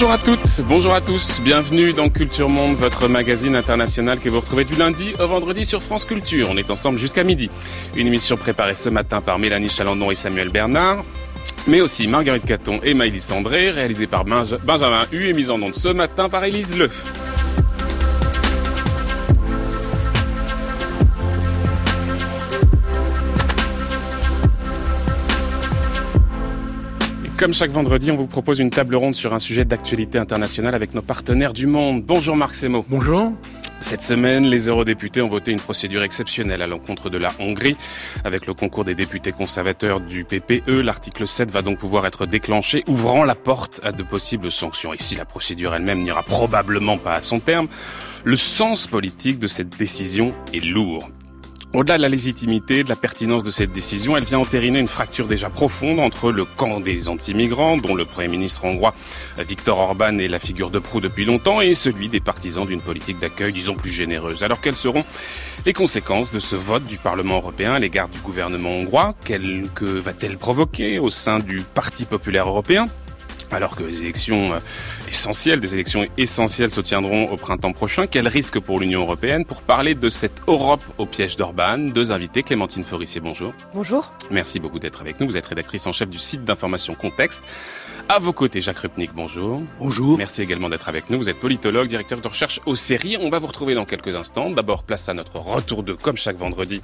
Bonjour à toutes, bonjour à tous, bienvenue dans Culture Monde, votre magazine international que vous retrouvez du lundi au vendredi sur France Culture. On est ensemble jusqu'à midi. Une émission préparée ce matin par Mélanie Chalandon et Samuel Bernard mais aussi Marguerite Caton et Maïlis André, réalisée par Benjamin Hu et mise en onde ce matin par Élise Le. Comme chaque vendredi, on vous propose une table ronde sur un sujet d'actualité internationale avec nos partenaires du monde. Bonjour Marc Semo. Bonjour. Cette semaine, les eurodéputés ont voté une procédure exceptionnelle à l'encontre de la Hongrie. Avec le concours des députés conservateurs du PPE, l'article 7 va donc pouvoir être déclenché, ouvrant la porte à de possibles sanctions. Et si la procédure elle-même n'ira probablement pas à son terme, le sens politique de cette décision est lourd. Au-delà de la légitimité, de la pertinence de cette décision, elle vient entériner une fracture déjà profonde entre le camp des anti-migrants, dont le Premier ministre hongrois Viktor Orban est la figure de proue depuis longtemps, et celui des partisans d'une politique d'accueil, disons, plus généreuse. Alors quelles seront les conséquences de ce vote du Parlement européen à l'égard du gouvernement hongrois? Que va-t-elle provoquer au sein du Parti populaire européen? Alors que les élections euh, essentielles, des élections essentielles se tiendront au printemps prochain. Quel risque pour l'Union européenne Pour parler de cette Europe au piège d'Orban, deux invités, Clémentine Forissier, bonjour. Bonjour. Merci beaucoup d'être avec nous. Vous êtes rédactrice en chef du site d'information Contexte. À vos côtés, Jacques Rupnik, bonjour. Bonjour. Merci également d'être avec nous. Vous êtes politologue, directeur de recherche aux séries. On va vous retrouver dans quelques instants. D'abord, place à notre retour de, comme chaque vendredi,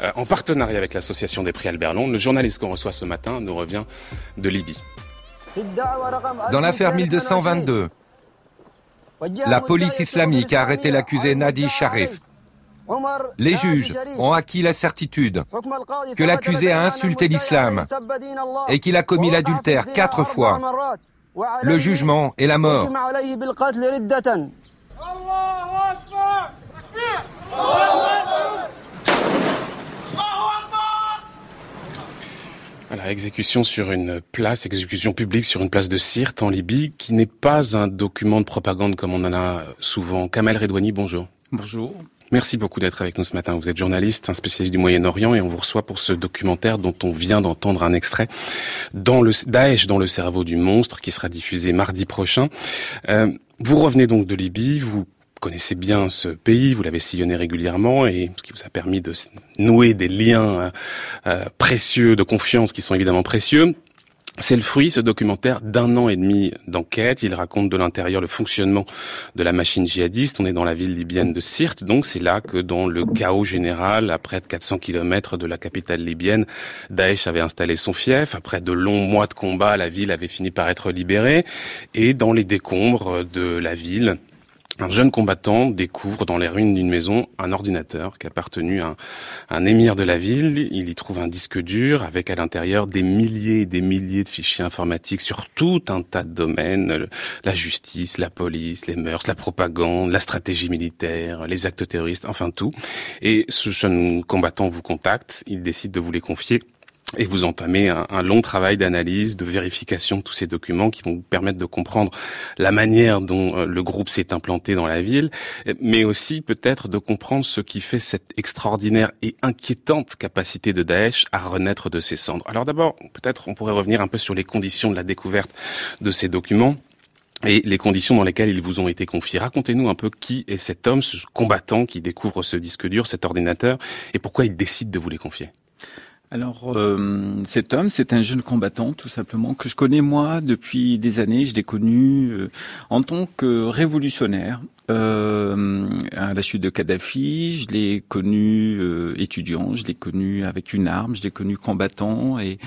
euh, en partenariat avec l'association des prix Albert Londres. Le journaliste qu'on reçoit ce matin nous revient de Libye. Dans l'affaire 1222, la police islamique a arrêté l'accusé Nadi Sharif. Les juges ont acquis la certitude que l'accusé a insulté l'islam et qu'il a commis l'adultère quatre fois. Le jugement est la mort. Voilà, exécution sur une place, exécution publique sur une place de Sirte en Libye, qui n'est pas un document de propagande comme on en a souvent. Kamel Redouani, bonjour. Bonjour. Merci beaucoup d'être avec nous ce matin. Vous êtes journaliste, un spécialiste du Moyen-Orient et on vous reçoit pour ce documentaire dont on vient d'entendre un extrait dans le Daesh dans le cerveau du monstre qui sera diffusé mardi prochain. Euh, vous revenez donc de Libye, vous connaissez bien ce pays, vous l'avez sillonné régulièrement et ce qui vous a permis de nouer des liens euh, euh, précieux de confiance qui sont évidemment précieux. C'est le fruit, ce documentaire, d'un an et demi d'enquête. Il raconte de l'intérieur le fonctionnement de la machine djihadiste. On est dans la ville libyenne de Sirte, donc c'est là que dans le chaos général, à près de 400 kilomètres de la capitale libyenne, Daesh avait installé son fief. Après de longs mois de combat, la ville avait fini par être libérée. Et dans les décombres de la ville, un jeune combattant découvre dans les ruines d'une maison un ordinateur qui appartenu à un, émir de la ville. Il y trouve un disque dur avec à l'intérieur des milliers et des milliers de fichiers informatiques sur tout un tas de domaines. La justice, la police, les mœurs, la propagande, la stratégie militaire, les actes terroristes, enfin tout. Et ce jeune combattant vous contacte. Il décide de vous les confier et vous entamez un, long travail d'analyse, de vérification de tous ces documents qui vont vous permettre de comprendre la manière dont euh, le groupe s'est implanté dans la ville, mais aussi peut-être de comprendre ce qui fait cette extraordinaire et inquiétante capacité de Daesh à renaître de ses cendres. Alors d'abord, peut-être on pourrait revenir un peu sur les conditions de la découverte de ces documents et les conditions dans lesquelles ils vous ont été confiés. Racontez-nous un peu qui est cet homme, ce combattant qui découvre ce disque dur, cet ordinateur, et pourquoi il décide de vous les confier. Alors, euh, cet homme, c'est un jeune combattant, tout simplement, que je connais moi depuis des années. Je l'ai connu euh, en tant que révolutionnaire euh, à la chute de Kadhafi, je l'ai connu euh, étudiant, je l'ai connu avec une arme, je l'ai connu combattant et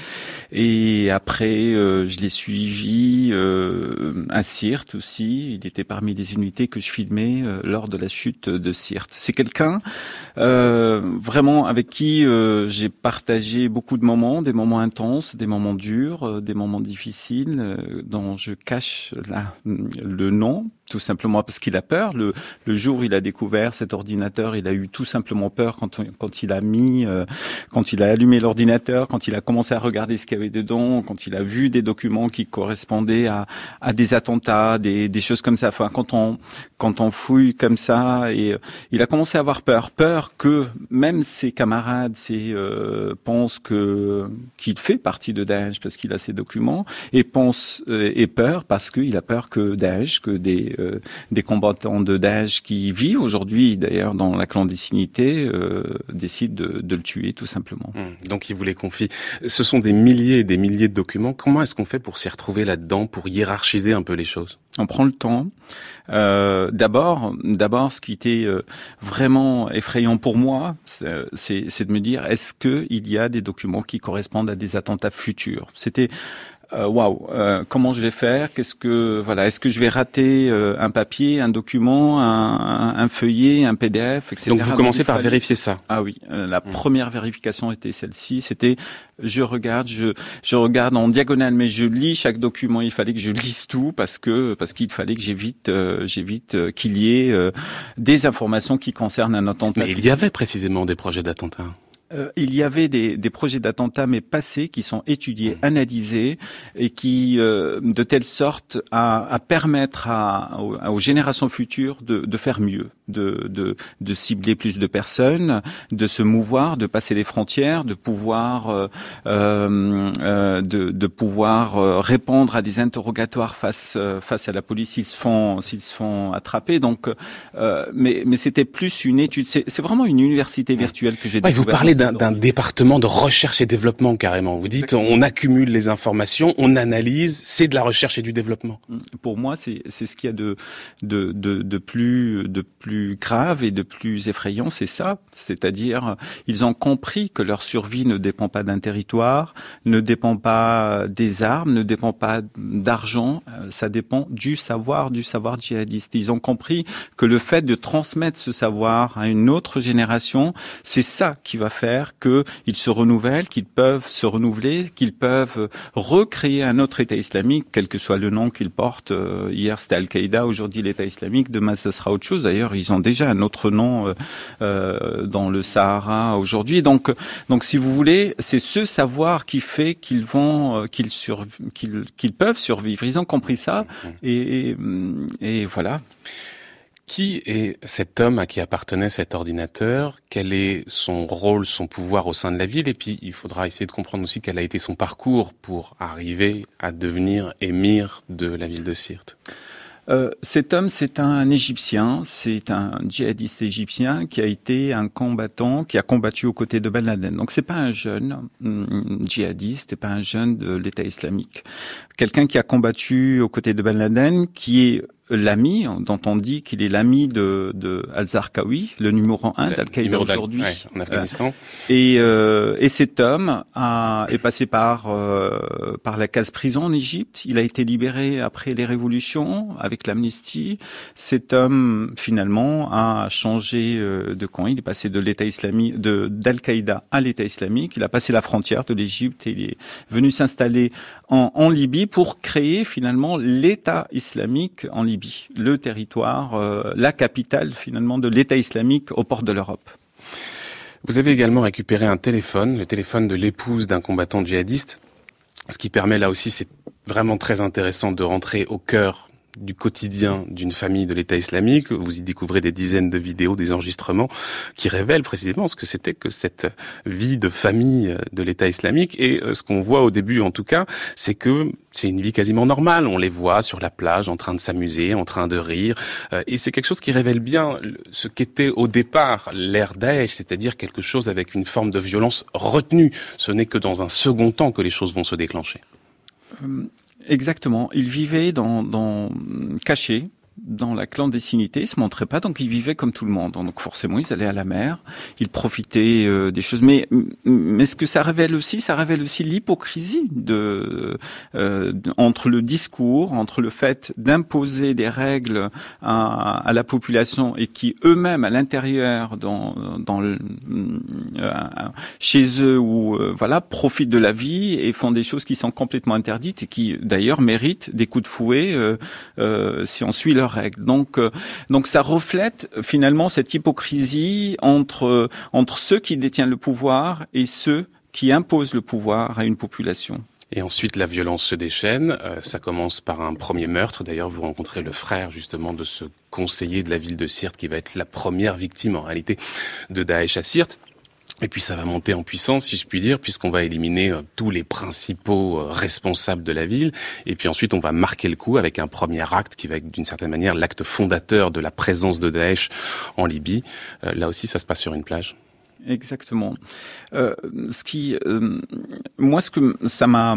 et après euh, je l'ai suivi euh, à Sirte aussi. Il était parmi les unités que je filmais euh, lors de la chute de Sirte. C'est quelqu'un vraiment avec qui j'ai partagé beaucoup de moments, des moments intenses, des moments durs, des moments difficiles, dont je cache le nom tout simplement parce qu'il a peur. Le, le, jour où il a découvert cet ordinateur, il a eu tout simplement peur quand, quand il a mis, euh, quand il a allumé l'ordinateur, quand il a commencé à regarder ce qu'il y avait dedans, quand il a vu des documents qui correspondaient à, à des attentats, des, des, choses comme ça. Enfin, quand on quand on fouille comme ça, et euh, il a commencé à avoir peur, peur que même ses camarades, ses, euh, pensent que qu'il fait partie de Daesh parce qu'il a ses documents, et pense et peur parce qu'il a peur que Daesh, que des euh, des combattants de Daesh qui vivent aujourd'hui d'ailleurs dans la clandestinité euh, décident de, de, le tuer tout simplement. Mmh. Donc il vous les confie. Ce sont des milliers et des milliers de documents. Comment est-ce qu'on fait pour s'y retrouver là-dedans, pour hiérarchiser un peu les choses? On prend le temps. Euh, d'abord, d'abord, ce qui était vraiment effrayant pour moi, c'est de me dire est-ce qu'il y a des documents qui correspondent à des attentats futurs? C'était euh, waouh, euh, comment je vais faire? Qu'est-ce que voilà Est-ce que je vais rater euh, un papier, un document, un, un, feuillet, un PDF, etc. Donc vous commencez par vérifier ça. Ah oui, la mmh. première vérification était celle-ci. C'était je regarde, je je regarde en diagonale, mais je lis chaque document. Il fallait que je lise tout parce que parce qu'il fallait que j'évite j'évite qu'il y ait des informations qui concernent un attentat. Mais il y avait précisément des projets d'attentat. Euh, il y avait des, des projets d'attentats mais passés qui sont étudiés, mmh. analysés et qui, euh, de telle sorte, à, à permettre à, aux, générations futures de, de faire mieux, de, de, de, cibler plus de personnes, de se mouvoir, de passer les frontières, de pouvoir, euh, euh de, de, pouvoir répondre à des interrogatoires face face à la police s'ils se font s'ils se font attraper. Donc, mais mais c'était plus une étude. C'est vraiment une université virtuelle que j'ai ouais, Vous parlez d'un département de recherche et développement carrément. Vous dites, on accumule les informations, on analyse, c'est de la recherche et du développement. Pour moi, c'est ce qu'il y a de, de, de, de, plus, de plus grave et de plus effrayant, c'est ça. C'est-à-dire, ils ont compris que leur survie ne dépend pas d'un territoire, ne dépend pas des armes, ne dépend pas d'argent, euh, ça dépend du savoir, du savoir djihadiste. Ils ont compris que le fait de transmettre ce savoir à une autre génération, c'est ça qui va faire qu'ils se renouvellent, qu'ils peuvent se renouveler, qu'ils peuvent recréer un autre État islamique, quel que soit le nom qu'ils portent. Euh, hier c'était Al-Qaïda, aujourd'hui l'État islamique, demain ce sera autre chose. D'ailleurs, ils ont déjà un autre nom euh, euh, dans le Sahara aujourd'hui. Donc, donc si vous voulez, c'est ce savoir qui fait qu'ils vont, qu'ils qu'ils peuvent survivre. Ils ont compris ça et, et voilà. Qui est cet homme à qui appartenait cet ordinateur? Quel est son rôle, son pouvoir au sein de la ville? Et puis, il faudra essayer de comprendre aussi quel a été son parcours pour arriver à devenir émir de la ville de Sirte. Euh, cet homme, c'est un Égyptien, c'est un djihadiste égyptien qui a été un combattant, qui a combattu aux côtés de Ben Laden. Donc c'est pas un jeune mm, djihadiste, c'est pas un jeune de l'État islamique. Quelqu'un qui a combattu aux côtés de Ben Laden, qui est l'ami, dont on dit qu'il est l'ami de, de Al-Zarqawi, le numéro un d'Al-Qaïda aujourd'hui en Afghanistan. Euh, et, euh, et cet homme a, est passé par euh, par la case prison en Égypte. Il a été libéré après les révolutions avec l'amnistie. Cet homme finalement a changé euh, de camp. Il est passé de l'État islamique, de d'Al-Qaïda à l'État islamique. Il a passé la frontière de l'Égypte et il est venu s'installer en, en Libye pour créer finalement l'État islamique en Libye le territoire, euh, la capitale finalement de l'État islamique aux portes de l'Europe. Vous avez également récupéré un téléphone, le téléphone de l'épouse d'un combattant djihadiste, ce qui permet là aussi, c'est vraiment très intéressant de rentrer au cœur du quotidien d'une famille de l'État islamique. Vous y découvrez des dizaines de vidéos, des enregistrements qui révèlent précisément ce que c'était que cette vie de famille de l'État islamique. Et euh, ce qu'on voit au début, en tout cas, c'est que c'est une vie quasiment normale. On les voit sur la plage en train de s'amuser, en train de rire. Euh, et c'est quelque chose qui révèle bien ce qu'était au départ l'ère Daesh, c'est-à-dire quelque chose avec une forme de violence retenue. Ce n'est que dans un second temps que les choses vont se déclencher. Euh, Exactement. Il vivait dans, dans caché dans la clandestinité, ils se montraient pas, donc ils vivaient comme tout le monde. Donc forcément, ils allaient à la mer, ils profitaient euh, des choses. Mais mais ce que ça révèle aussi, ça révèle aussi l'hypocrisie de, euh, entre le discours, entre le fait d'imposer des règles à, à, la population et qui eux-mêmes à l'intérieur, dans dans euh, chez eux ou euh, voilà, profitent de la vie et font des choses qui sont complètement interdites et qui d'ailleurs méritent des coups de fouet si on suit leur Donc, donc ça reflète finalement cette hypocrisie entre entre ceux qui détiennent le pouvoir et ceux qui imposent le pouvoir à une population. Et ensuite, la violence se déchaîne. Euh, ça commence par un premier meurtre. D'ailleurs, vous rencontrez le frère justement de ce conseiller de la ville de Sirte qui va être la première victime en réalité de Daesh à Sirte. Et puis ça va monter en puissance, si je puis dire, puisqu'on va éliminer euh, tous les principaux euh, responsables de la ville. Et puis ensuite, on va marquer le coup avec un premier acte qui va être d'une certaine manière l'acte fondateur de la présence de Daesh en Libye. là aussi, ça se passe sur une plage. Exactement. Euh, ce qui, euh, moi, ce que ça m'a,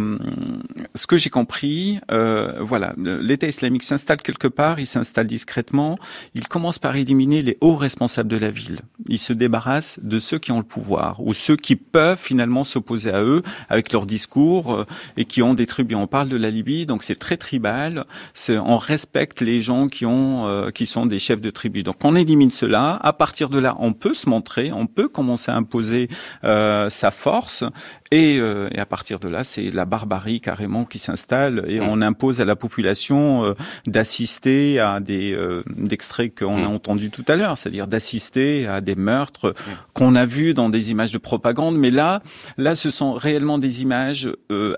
ce que j'ai compris, euh, voilà, l'État islamique s'installe quelque part, il s'installe discrètement, il commence par éliminer les hauts responsables de la ville. Il se débarrasse de ceux qui ont le pouvoir ou ceux qui peuvent finalement s'opposer à eux avec leurs discours euh, et qui ont des tribus. On parle de la Libye, donc c'est très tribal. On respecte les gens qui ont, euh, qui sont des chefs de tribu. Donc on élimine cela. À partir de là, on peut se montrer, on peut commencer à imposer euh, sa force. Et, euh, et, à partir de là, c'est la barbarie carrément qui s'installe et mm. on impose à la population euh, d'assister à des euh, d'extraits qu'on a mm. entendu tout à l'heure, c'est-à-dire d'assister à des meurtres mm. qu'on a vus dans des images de propagande. Mais là, là, ce sont réellement des images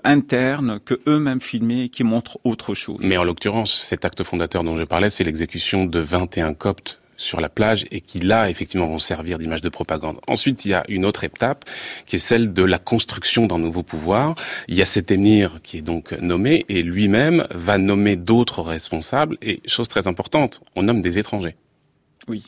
internes que eux-mêmes filmés qui montrent autre chose. Mais en l'occurrence, cet acte fondateur dont je parlais, c'est l'exécution de 21 coptes sur la plage et qui là effectivement vont servir d'image de propagande. Ensuite, il y a une autre étape qui est celle de la construction d'un nouveau pouvoir. Il y a cet émir qui est donc nommé et lui-même va nommer d'autres responsables et chose très importante, on nomme des étrangers. Oui.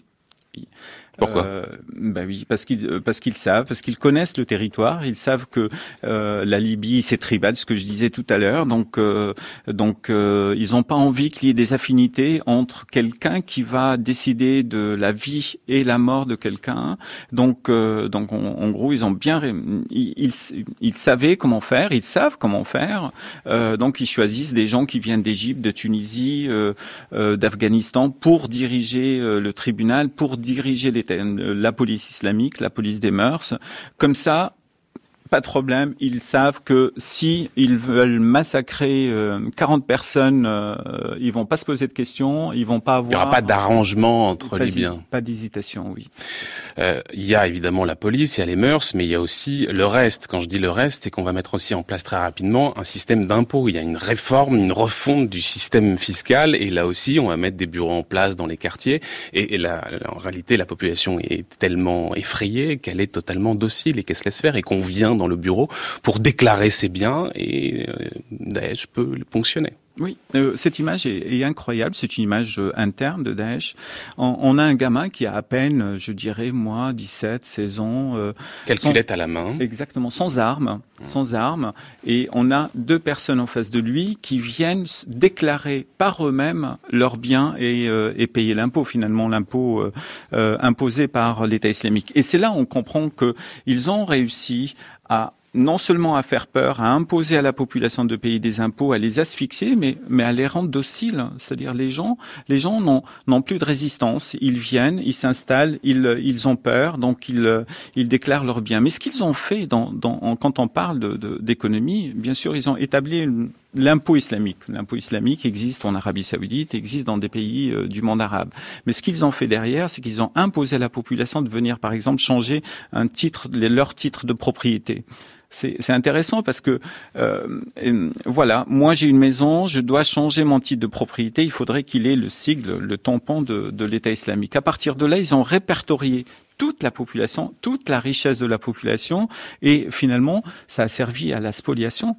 Pourquoi? Euh, Bah oui, parce qu'ils euh, parce qu'ils savent, parce qu'ils connaissent le territoire, ils savent que euh, la Libye c'est tribal, ce que je disais tout à l'heure, donc euh, donc euh, ils n'ont pas envie qu'il y ait des affinités entre quelqu'un qui va décider de la vie et la mort de quelqu'un. Donc donc en gros ils ont bien ils, ils, ils savaient comment faire, ils savent comment faire, donc ils choisissent des gens qui viennent d'Égypte, de Tunisie, d'Afghanistan pour diriger le tribunal, pour diriger les la police islamique, la police des mœurs. Comme ça, pas de problème. Ils savent que si ils veulent massacrer 40 euh, personnes, euh, ils vont pas se poser de questions, ils vont pas avoir. Il n'y aura pas d'arrangement entre les biens. Pas d'hésitation, oui. Euh, il y a évidemment la police, il y a les mœurs, mais il y a aussi le reste. Quand je dis le reste, c'est qu'on va mettre aussi en place très rapidement un système d'impôt. Il y a une réforme, une refonte du système fiscal, et là aussi, on va mettre des bureaux en place dans les quartiers. Et, et en réalité, la population est tellement effrayée qu'elle est totalement docile et qu'elle se laisse faire, et qu'on vient dans le bureau pour déclarer ses biens, et euh, Daesh peut le ponctionner. Oui, euh, cette image est, incroyable. C'est une image euh, interne de Daesh. On, a un gamin qui a à peine, je dirais, moi, 17, 16 ans. Euh, Calculette à la main. Exactement, sans armes, sans armes. Et on a deux personnes en face de lui qui viennent déclarer par eux-mêmes leurs biens et, et payer l'impôt, finalement, l'impôt imposé par l'État islamique. Et c'est là on comprend que ils ont réussi à non seulement à faire peur, à imposer à la population de payer des impôts, à les asphyxier, mais, mais à les rendre dociles. C'est-à-dire les gens, les gens n'ont, plus de résistance. Ils viennent, ils s'installent, ils, ils ont peur, donc ils, ils déclarent leurs biens. Mais ce qu'ils ont fait dans, dans, quand on parle de, d'économie, bien sûr, ils ont établi l'impôt islamique. L'impôt islamique existe en Arabie Saoudite, existe dans des pays euh, du monde arabe. Mais ce qu'ils ont fait derrière, c'est qu'ils ont imposé à la population de venir, par exemple, changer un titre, leur titre de propriété c'est intéressant parce que euh, voilà, moi j'ai une maison, je dois changer mon titre de propriété, il faudrait qu'il ait le sigle, le tampon de, de l'État islamique. À partir de là, ils ont répertorié toute la population, toute la richesse de la population, et finalement, ça a servi à la spoliation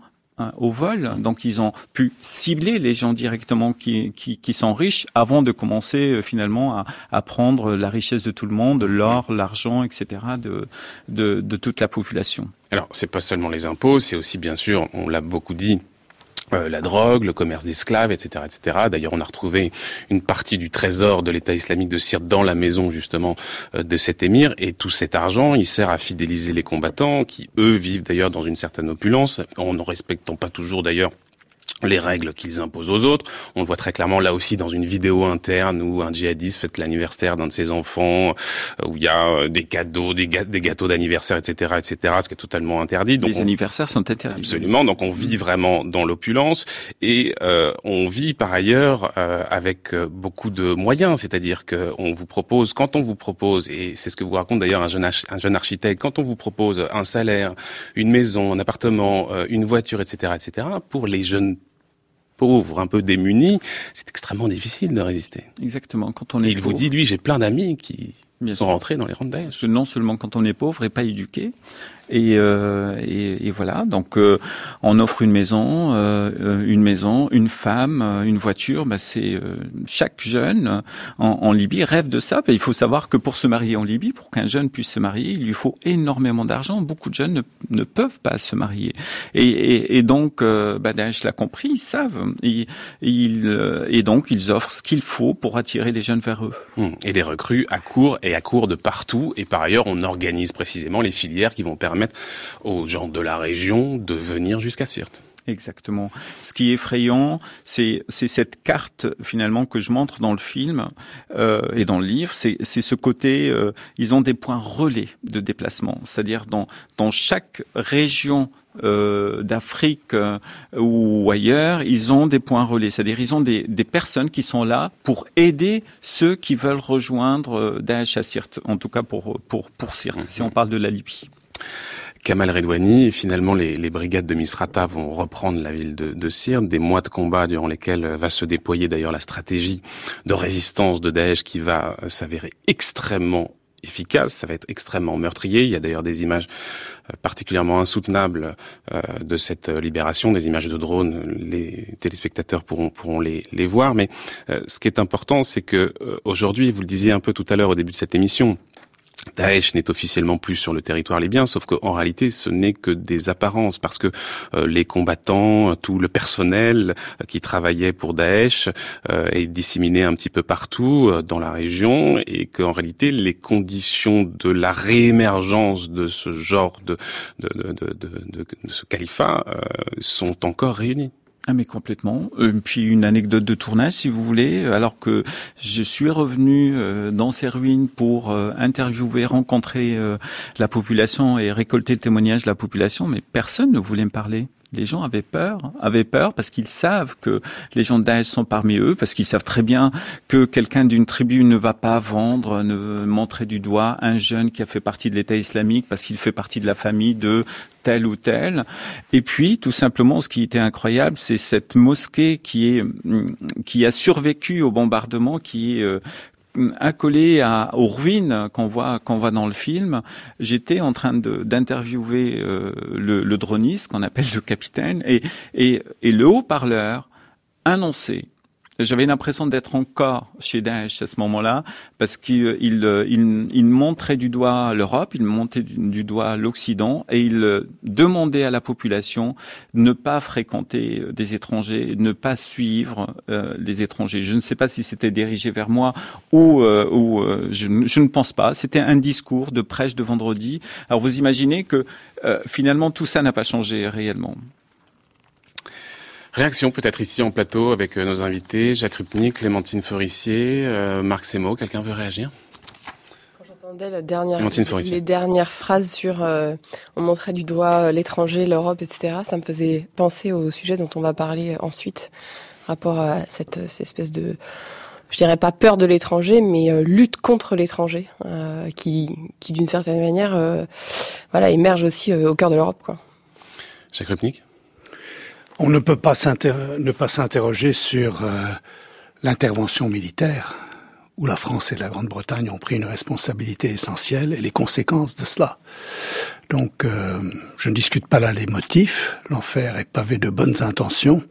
au vol. Donc ils ont pu cibler les gens directement qui, qui, qui sont riches avant de commencer euh, finalement à, à, prendre la richesse de tout le monde, l'or, l'argent, etc. De, de, de toute la population. Alors c'est pas seulement les impôts, c'est aussi bien sûr, on l'a beaucoup dit, euh, la drogue, le commerce d'esclaves, etc., etc. D'ailleurs, on a retrouvé une partie du trésor de l'État islamique de Sirte dans la maison justement euh, de cet émir, et tout cet argent, il sert à fidéliser les combattants, qui eux vivent d'ailleurs dans une certaine opulence, en ne respectant pas toujours d'ailleurs les règles qu'ils imposent aux autres. On le voit très clairement là aussi dans une vidéo interne où un djihadiste fête l'anniversaire d'un de ses enfants, euh, où il y a euh, des cadeaux, des, gâteaux d'anniversaire, etc., etc., ce qui est totalement interdit. Donc les anniversaires sont interdits. Absolument. Donc on vit vraiment dans l'opulence et euh, on vit par ailleurs avec beaucoup de moyens, c'est-à-dire que on vous propose, quand on vous propose, et c'est ce que vous raconte d'ailleurs un jeune, un jeune architecte, quand on vous propose un salaire, une maison, un appartement, une voiture, etc., etc., pour les jeunes pauvre, un peu démuni, c'est extrêmement difficile de résister. Exactement. Quand on est et il vous dit, lui, j'ai plein d'amis qui sont rentrés dans les rangs de Parce que non seulement quand on est pauvre et pas éduqué, et, euh, et, et, voilà, donc euh, on offre une maison, euh, une maison, une femme, une voiture. Bah, c'est chaque jeune en, en, Libye rêve de ça. Bah, il faut savoir que pour se marier en Libye, pour qu'un jeune puisse se marier, il lui faut énormément d'argent. Beaucoup de jeunes ne, ne, peuvent pas se marier. Et, et donc, bah, Daesh l'a compris, ils savent. Et, et donc, ils offrent ce qu'il faut pour attirer les jeunes vers eux. Hum. Et les recrues à court et à court de partout. Et par ailleurs, on organise précisément les filières qui vont permettre permettre aux gens de la région de venir jusqu'à Sirte. Exactement. Ce qui est effrayant, c'est cette carte finalement que je montre dans le film euh, et dans le livre. C'est ce côté, euh, ils ont des points relais de déplacement, c'est-à-dire dans dans chaque région euh, d'Afrique euh, ou ailleurs, ils ont des points relais, c'est-à-dire ils ont des, des, personnes qui sont là pour aider ceux qui veulent rejoindre euh, Daesh à Sirte, en tout cas pour pour pour Sirte, si on parle de la Libye. Kamal Redouani, finalement, les, brigades de Misrata vont reprendre la ville de, de des mois de combat durant lesquels va se déployer d'ailleurs la stratégie de résistance de Daesh qui va s'avérer extrêmement efficace, ça va être extrêmement meurtrier. Il y a d'ailleurs des images euh, particulièrement insoutenables euh, de cette libération, des images de drones. Les téléspectateurs pourront les, les voir. Mais euh, ce qui est important, c'est que aujourd'hui, vous le disiez un peu tout à l'heure au début de cette émission, Daesh n'est officiellement plus sur le territoire libyen, sauf qu'en réalité, ce n'est que des apparences, parce que euh, les combattants, tout le personnel euh, qui travaillait pour Daesh euh, est disséminé un petit peu partout dans la région, et qu'en réalité, les conditions de la réémergence de ce genre de, de, de, de ce califat sont encore réunies. Ah mais complètement. Euh, puis une anecdote de tournage, si vous voulez, alors que je suis revenu euh, dans ces ruines pour euh, interviewer, rencontrer la population et récolter le témoignage de la population, mais personne ne voulait me parler les gens avaient peur, avaient peur parce qu'ils savent que les gens de Daesh sont parmi eux, parce qu'ils savent très bien que quelqu'un d'une tribu ne va pas vendre, ne montrer du doigt un jeune qui a fait partie de l'État islamique parce qu'il fait partie de la famille de tel ou tel. Et puis, tout simplement, ce qui était incroyable, c'est cette mosquée qui est qui a survécu au bombardement, qui est euh, accolé à, aux ruines qu'on voit dans le film, j'étais en train d'interviewer euh, le, le droniste qu'on appelle le capitaine et, et, et le haut-parleur annonçait j'avais l'impression d'être encore chez Daesh à ce moment-là, parce qu'il il, il, montrait du doigt l'Europe, il montait du, doigt l'Occident, et il demandait à la population de ne pas fréquenter des étrangers, ne pas suivre euh, les étrangers. Je ne sais pas si c'était dirigé vers moi ou, euh, ou euh, je, ne pense pas. C'était un discours de prêche de vendredi. Alors vous imaginez que finalement tout ça n'a pas changé réellement. Réaction peut-être ici en plateau avec euh, nos invités, Jacques Rupnik, Clémentine Forissier, euh, Marc Semo. Quelqu'un veut réagir? Quand j'entendais la dernière, les dernières phrases sur euh, on montrait du doigt l'étranger, l'Europe, etc., ça me faisait penser au sujet dont on va parler ensuite, rapport à cette, espèce de je dirais pas peur de l'étranger, mais lutte contre l'étranger, qui, qui d'une certaine manière, voilà, émerge aussi au cœur de l'Europe, quoi. Jacques Rupnik on ne peut pas ne pas s'interroger sur euh, l'intervention militaire où la France et la Grande-Bretagne ont pris une responsabilité essentielle et les conséquences de cela. Donc, euh, je ne discute pas là les motifs. L'enfer est pavé de bonnes intentions,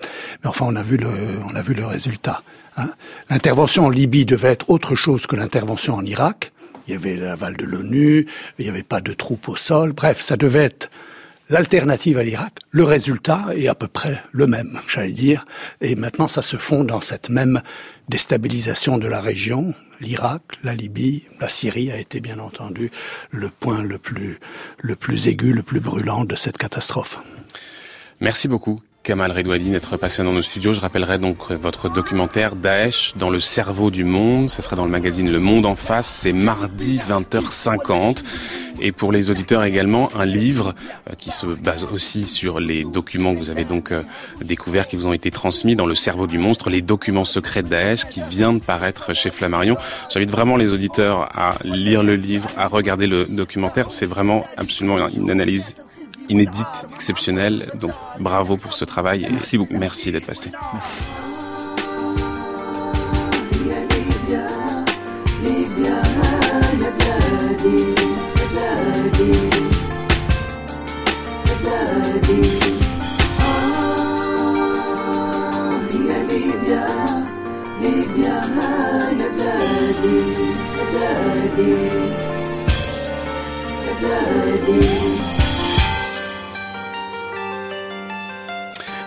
mais enfin, on a vu le, on a vu le résultat. Hein. L'intervention en Libye devait être autre chose que l'intervention en Irak. Il y avait l'aval de l'ONU, il n'y avait pas de troupes au sol. Bref, ça devait être l'alternative à l'Irak, le résultat est à peu près le même, j'allais dire. Et maintenant, ça se fond dans cette même déstabilisation de la région. L'Irak, la Libye, la Syrie a été bien entendu le point le plus, le plus aigu, le plus brûlant de cette catastrophe. Merci beaucoup. Kamal Redouadi d'être passé dans nos studios. Je rappellerai donc votre documentaire Daesh dans le cerveau du monde. Ça sera dans le magazine Le Monde en face. C'est mardi 20h50. Et pour les auditeurs également, un livre euh, qui se base aussi sur les documents que vous avez donc euh, découverts, qui vous ont été transmis dans le cerveau du monstre, les documents secrets de Daesh, qui vient de paraître chez Flammarion. J'invite vraiment les auditeurs à lire le livre, à regarder le documentaire. C'est vraiment absolument une analyse inédite, exceptionnelle. Donc bravo pour ce travail et merci beaucoup. Merci d'être passé. Merci.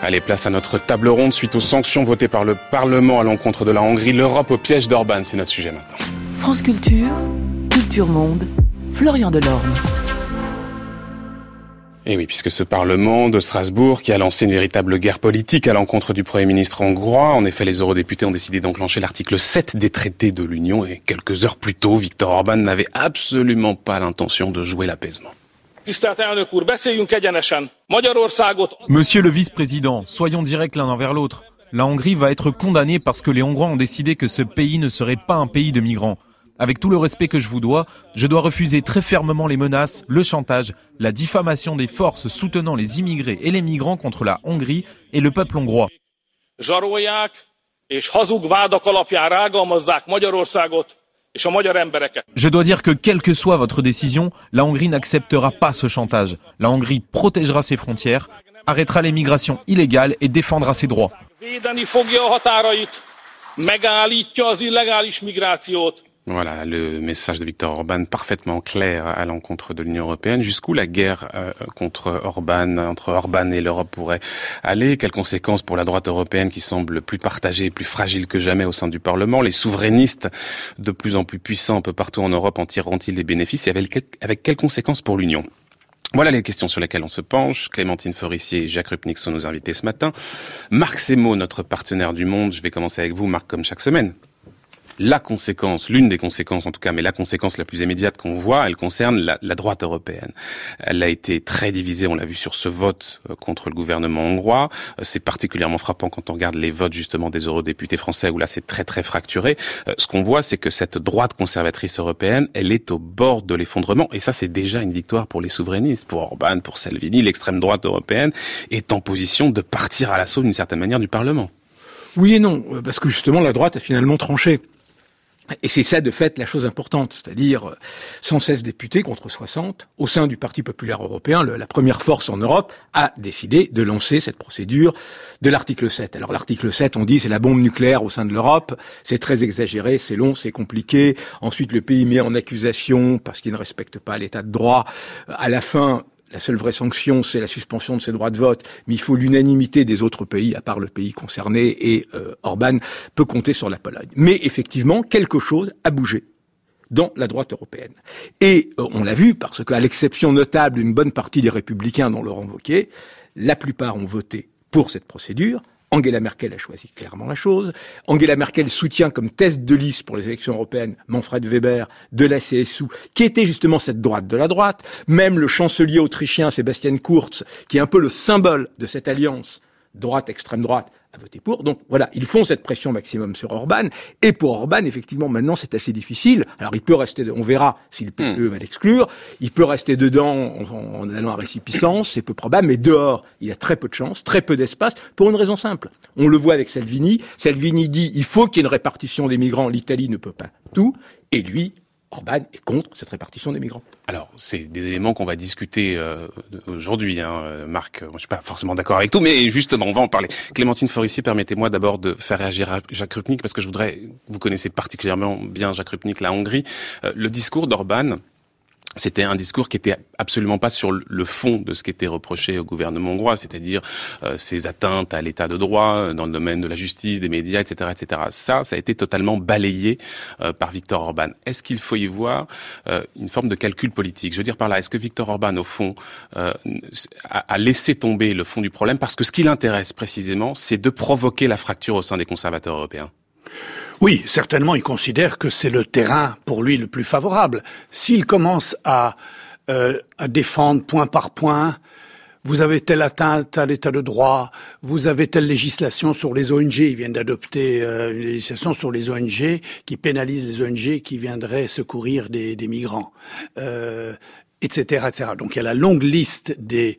Allez, place à notre table ronde suite aux sanctions votées par le Parlement à l'encontre de la Hongrie. L'Europe au piège d'Orban, c'est notre sujet maintenant. France Culture, Culture Monde, Florian Delorme. Et oui, puisque ce Parlement de Strasbourg, qui a lancé une véritable guerre politique à l'encontre du Premier ministre hongrois, en effet, les eurodéputés ont décidé d'enclencher l'article 7 des traités de l'Union, et quelques heures plus tôt, Viktor Orban n'avait absolument pas l'intention de jouer l'apaisement. Monsieur le vice-président, soyons directs l'un envers l'autre. La Hongrie va être condamnée parce que les Hongrois ont décidé que ce pays ne serait pas un pays de migrants. Avec tout le respect que je vous dois, je dois refuser très fermement les menaces, le chantage, la diffamation des forces soutenant les immigrés et les migrants contre la Hongrie et le peuple hongrois. Je dois dire que quelle que soit votre décision, la Hongrie n'acceptera pas ce chantage. La Hongrie protégera ses frontières, arrêtera les migrations illégales et défendra ses droits. Voilà le message de Viktor Orban parfaitement clair à l'encontre de l'Union européenne. Jusqu'où la guerre euh, contre Orban, entre Orban et l'Europe pourrait aller? Quelles conséquences pour la droite européenne qui semble plus partagée et plus fragile que jamais au sein du Parlement? Les souverainistes de plus en plus puissants un peu partout en Europe en tireront-ils des bénéfices? Et avec, quelles conséquences pour l'Union? Voilà les questions sur lesquelles on se penche. Clémentine Forissier et Jacques Rupnik sont nos invités ce matin. Marc Semo, notre partenaire du Monde. Je vais commencer avec vous, Marc, comme chaque semaine la conséquence, l'une des conséquences en tout cas, mais la conséquence la plus immédiate qu'on voit, elle concerne la, la, droite européenne. Elle a été très divisée, on l'a vu sur ce vote euh, contre le gouvernement hongrois. Euh, c'est particulièrement frappant quand on regarde les votes justement des eurodéputés français où là c'est très très fracturé. Euh, ce qu'on voit, c'est que cette droite conservatrice européenne, elle est au bord de l'effondrement et ça c'est déjà une victoire pour les souverainistes, pour Orban, pour Salvini. L'extrême droite européenne est en position de partir à l'assaut d'une certaine manière du Parlement. Oui et non, parce que justement la droite a finalement tranché. Et c'est ça, de fait, la chose importante, c'est-à-dire 116 députés contre 60 au sein du Parti populaire européen, la première force en Europe, a décidé de lancer cette procédure de l'article 7. Alors l'article 7, on dit, c'est la bombe nucléaire au sein de l'Europe, c'est très exagéré, c'est long, c'est compliqué. Ensuite, le pays met en accusation parce qu'il ne respecte pas l'état de droit. À la fin, la seule vraie sanction, c'est la suspension de ses droits de vote, mais il faut l'unanimité des autres pays, à part le pays concerné, et euh, Orban peut compter sur la Pologne. Mais effectivement, quelque chose a bougé dans la droite européenne. Et euh, on l'a vu, parce qu'à l'exception notable d'une bonne partie des républicains dont Laurent Wauquiez, la plupart ont voté pour cette procédure, Angela Merkel a choisi clairement la chose. Angela Merkel soutient comme test de liste pour les élections européennes Manfred Weber de la CSU, qui était justement cette droite de la droite. Même le chancelier autrichien Sébastien Kurz, qui est un peu le symbole de cette alliance droite-extrême droite, à voter pour. Donc voilà, ils font cette pression maximum sur Orban. Et pour Orban, effectivement, maintenant, c'est assez difficile. Alors il peut rester, on verra si le PPE va l'exclure. Il peut rester dedans en, allant à récipicence, c'est peu probable. Mais dehors, il y a très peu de chance, très peu d'espace, pour une raison simple. On le voit avec Salvini. Salvini dit, il faut qu'il y ait une répartition des migrants. L'Italie ne peut pas tout. Et lui, Orban est contre cette répartition des migrants. Alors, c'est des éléments qu'on va discuter euh, aujourd'hui, hein, euh, Marc. Je suis pas forcément d'accord avec tout, mais justement, on va en parler. Clémentine Forissier, permettez-moi d'abord de faire réagir Jacques Rupnik, parce que je voudrais, vous connaissez particulièrement bien Jacques Rupnik, la Hongrie. Euh, le discours d'Orban, c'était un discours qui était absolument pas sur le fond de ce qui était reproché au gouvernement hongrois, c'est-à-dire euh, ces atteintes à l'état de droit euh, dans le domaine de la justice, des médias, etc., etc. Ça, ça a été totalement balayé euh, par Viktor Orban. Est-ce qu'il faut y voir une forme de calcul politique? Je veux dire par là, est-ce que Viktor Orban, au fond, a, a, laissé tomber le fond du problème? Parce que ce qui l'intéresse précisément, c'est de provoquer la fracture au sein des conservateurs européens oui, certainement, il considère que c'est le terrain pour lui le plus favorable. S'il commence à, euh, à défendre point par point, vous avez telle atteinte à l'état de droit, vous avez telle législation sur les ONG, ils viennent d'adopter euh, une législation sur les ONG qui pénalise les ONG qui viendraient secourir des, migrants, euh, etc., etc. Donc il y a la longue liste des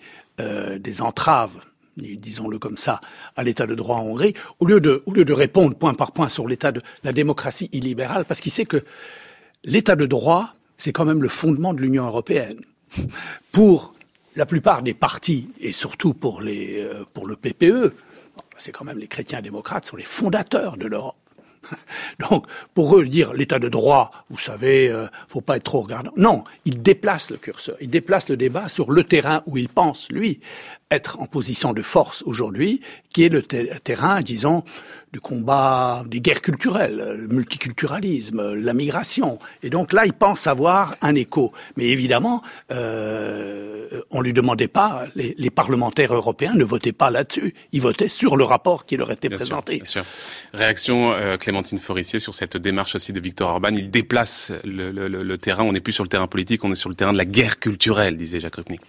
entraves disons-le comme ça, à l'état de droit en Hongrie, au lieu de, au lieu de répondre point par point sur l'état de la démocratie illibérale, parce qu'il sait que l'état de droit, c'est quand même le fondement de l'Union européenne. Pour la plupart des partis, et surtout pour, les, euh, pour le PPE, c'est quand même les chrétiens démocrates, sont les fondateurs de l'Europe. Donc, pour eux, dire l'état de droit, vous savez, euh, faut pas être trop regardant. Non, ils déplacent le curseur, ils déplacent le débat sur le terrain où il pense, lui, être en position de force aujourd'hui, qui est le terrain, disons, du combat des guerres culturelles, le multiculturalisme, la migration. Et donc là, il pense avoir un écho. Mais évidemment, euh, on lui demandait pas, les, les, parlementaires européens ne votaient pas là-dessus. Ils votaient sur le rapport qui leur était présenté. bien sûr. Réaction euh, Clémentine Forissier sur cette démarche aussi de Victor Orban. Il déplace le, le, le terrain. On n'est plus sur le terrain politique, on est sur le terrain de la guerre culturelle, disait Jacques Rupnik.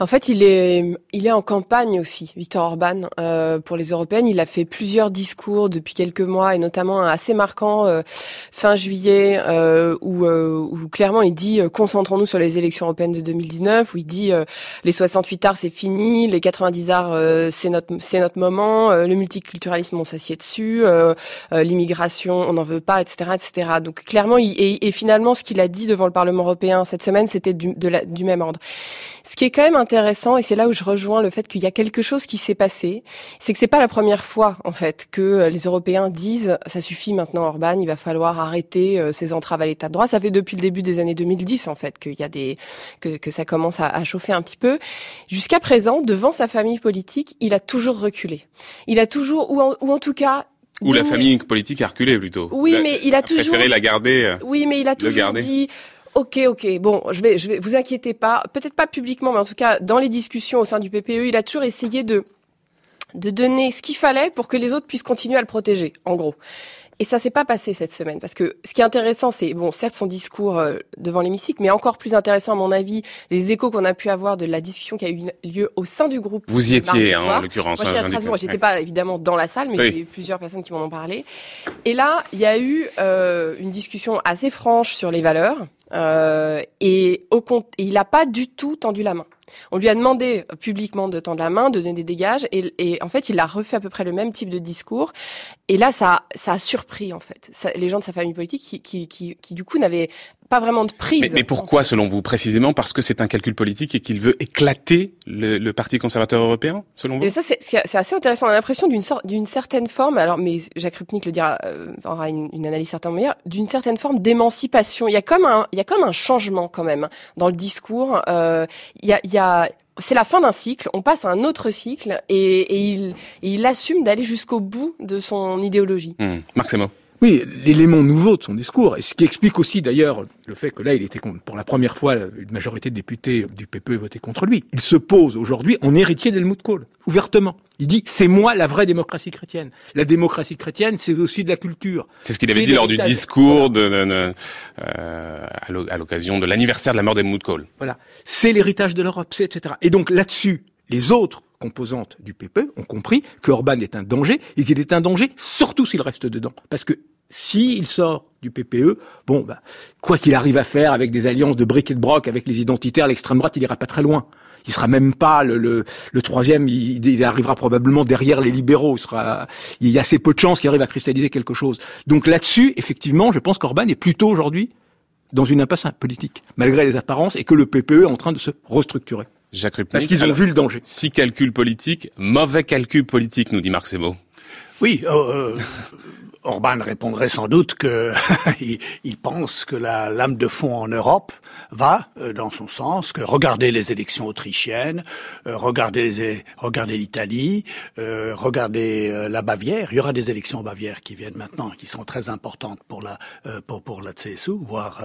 En fait, il est, il est en campagne aussi, Victor Orban, euh, pour les européennes. Il a fait plusieurs discours depuis quelques mois et notamment un assez marquant euh, fin juillet euh, où, euh, où, clairement il dit concentrons-nous sur les élections européennes de 2019 où il dit les 68 arts c'est fini, les 90 arts c'est notre c'est notre moment, le multiculturalisme on s'assied dessus, l'immigration on n'en veut pas, etc., etc. Donc clairement il, et, finalement ce qu'il a dit devant le Parlement européen cette semaine c'était du, du même ordre. Ce qui est quand même intéressant et c'est là où je rejoins le fait qu'il y a quelque chose qui s'est passé, c'est que c'est pas la première fois en fait que les Européens disent ça suffit maintenant Orban, il va falloir arrêter euh, ces entraves à l'état de droit. Ça fait depuis le début des années 2010 en fait qu'il y a des que, que ça commence à, à chauffer un petit peu. Jusqu'à présent, devant sa famille politique, il a toujours reculé. Il a toujours ou en, ou en tout cas ou la famille politique a reculé plutôt. Oui, mais il a, toujours préféré la garder. Euh, oui, mais il a toujours dit Ok, ok. Bon, je vais, je vais. Vous inquiétez pas. Peut-être pas publiquement, mais en tout cas dans les discussions au sein du PPE, il a toujours essayé de de donner ce qu'il fallait pour que les autres puissent continuer à le protéger, en gros. Et ça s'est pas passé cette semaine parce que ce qui est intéressant, c'est bon, certes son discours euh, devant l'hémicycle, mais encore plus intéressant à mon avis, les échos qu'on a pu avoir de la discussion qui a eu lieu au sein du groupe. Vous y étiez, hein, en l'occurrence. Moi, j'étais à hein, Strasbourg. J'étais pas évidemment dans la salle, mais il y a eu plusieurs personnes qui m'en ont parlé. Et là, il y a eu euh, une discussion assez franche sur les valeurs. Euh, et, au compte, il n'a pas du tout tendu la main. On lui a demandé publiquement de tendre la main, de donner des gages, et, en fait, il a refait à peu près le même type de discours. Et là, ça, a surpris en fait les gens de sa famille politique qui, qui, qui, qui du coup n'avaient pas vraiment de prise. Mais, pourquoi, selon vous, précisément parce que c'est un calcul politique et qu'il veut éclater le, le, Parti conservateur européen, selon vous? Et ça, c'est assez intéressant. On a l'impression d'une sorte, d'une certaine forme. Alors, mais Jacques Rupnik le dira, euh, aura une, une, analyse certainement meilleure, d'une certaine forme d'émancipation. Il y a comme un, il y a comme un changement quand même dans le discours. Euh, il y a, il y a c'est la fin d'un cycle, on passe à un autre cycle et, et il, et il assume d'aller jusqu'au bout de son idéologie. Mmh. Marc oui, l'élément nouveau de son discours, et ce qui explique aussi d'ailleurs le fait que là, il était pour la première fois, une majorité de députés du PPE voté contre lui. Il se pose aujourd'hui en héritier d'Helmut Kohl, ouvertement. Il dit, c'est moi la vraie démocratie chrétienne. La démocratie chrétienne, c'est aussi de la culture. C'est ce qu'il avait dit lors du discours de, de, euh, à l'occasion de l'anniversaire de la mort d'Helmut Kohl. Voilà. C'est l'héritage de l'Europe, c'est etc. Et donc là-dessus, les autres composantes du PPE ont compris que Orban est un danger et qu'il est un danger surtout s'il reste dedans. Parce que s'il sort du PPE, bon, bah, quoi qu'il arrive à faire avec des alliances de briques et de broc avec les identitaires, l'extrême droite, il ira pas très loin. Il sera même pas le, le, troisième, il, arrivera probablement derrière les libéraux. Il, sera, il y a assez peu de chances qu'il arrive à cristalliser quelque chose. Donc là-dessus, effectivement, je pense qu'Orban est plutôt aujourd'hui dans une impasse politique, malgré les apparences, et que le PPE est en train de se restructurer. Jacques Parce qu'ils ont vu le danger. Si calcul politique, mauvais calcul politique, nous dit Marc Sebo. Oui, euh, Orban répondrait sans doute que il, pense que la lame de fond en Europe va euh, dans son sens, que regardez les élections autrichiennes, euh, regardez les, regardez l'Italie, euh, regardez la Bavière. Il y aura des élections en Bavière qui viennent maintenant, qui sont très importantes pour la pour, pour la CSU, voir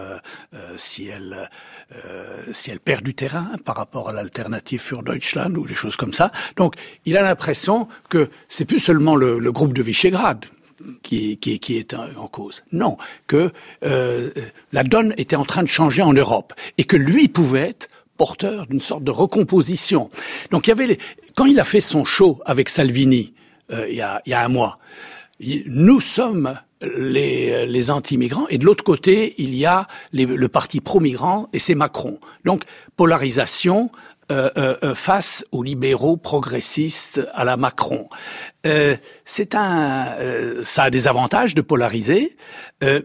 si elle si elle perd du terrain par rapport à l'alternative für Deutschland ou des choses comme ça. Donc, il a l'impression que c'est plus seulement le, le groupe de Visegrad qui, qui, qui est en cause. Non, que euh, la donne était en train de changer en Europe et que lui pouvait être porteur d'une sorte de recomposition. Donc il y avait les... quand il a fait son show avec Salvini euh, il, y a, il y a un mois, nous sommes les, les anti-migrants et de l'autre côté il y a les, le parti pro-migrant et c'est Macron. Donc polarisation euh, euh, euh, face aux libéraux progressistes à la Macron. c'est un, ça a des avantages de polariser,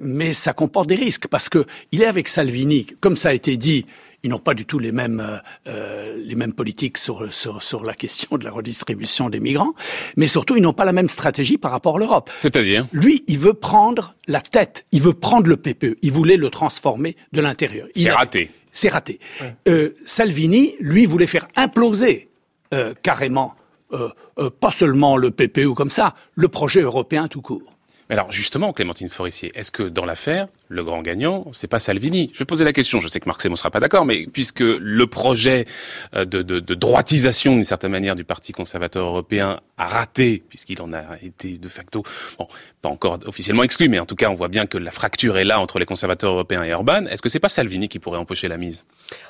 mais ça comporte des risques parce que il est avec Salvini, comme ça a été dit. Ils n'ont pas du tout les mêmes les mêmes politiques sur, sur, sur la question de la redistribution des migrants, mais surtout ils n'ont pas la même stratégie par rapport à l'Europe. C'est-à-dire? Lui, il veut prendre la tête, il veut prendre le PPE, il voulait le transformer de l'intérieur. C'est raté c'est raté. Euh, Salvini, lui, voulait faire imploser euh, carrément, euh, pas seulement le PPE ou comme ça, le projet européen tout court. Alors justement, Clémentine Forissier, est-ce que dans l'affaire, le grand gagnant, c'est pas Salvini? Je vais poser la question. Je sais que Marc ne sera pas d'accord, mais puisque le projet de, de, de droitisation d'une certaine manière du Parti conservateur européen a raté, puisqu'il en a été de facto, bon, pas encore officiellement exclu, mais en tout cas, on voit bien que la fracture est là entre les conservateurs européens et Orban. Est-ce que c'est pas Salvini qui pourrait empocher la mise?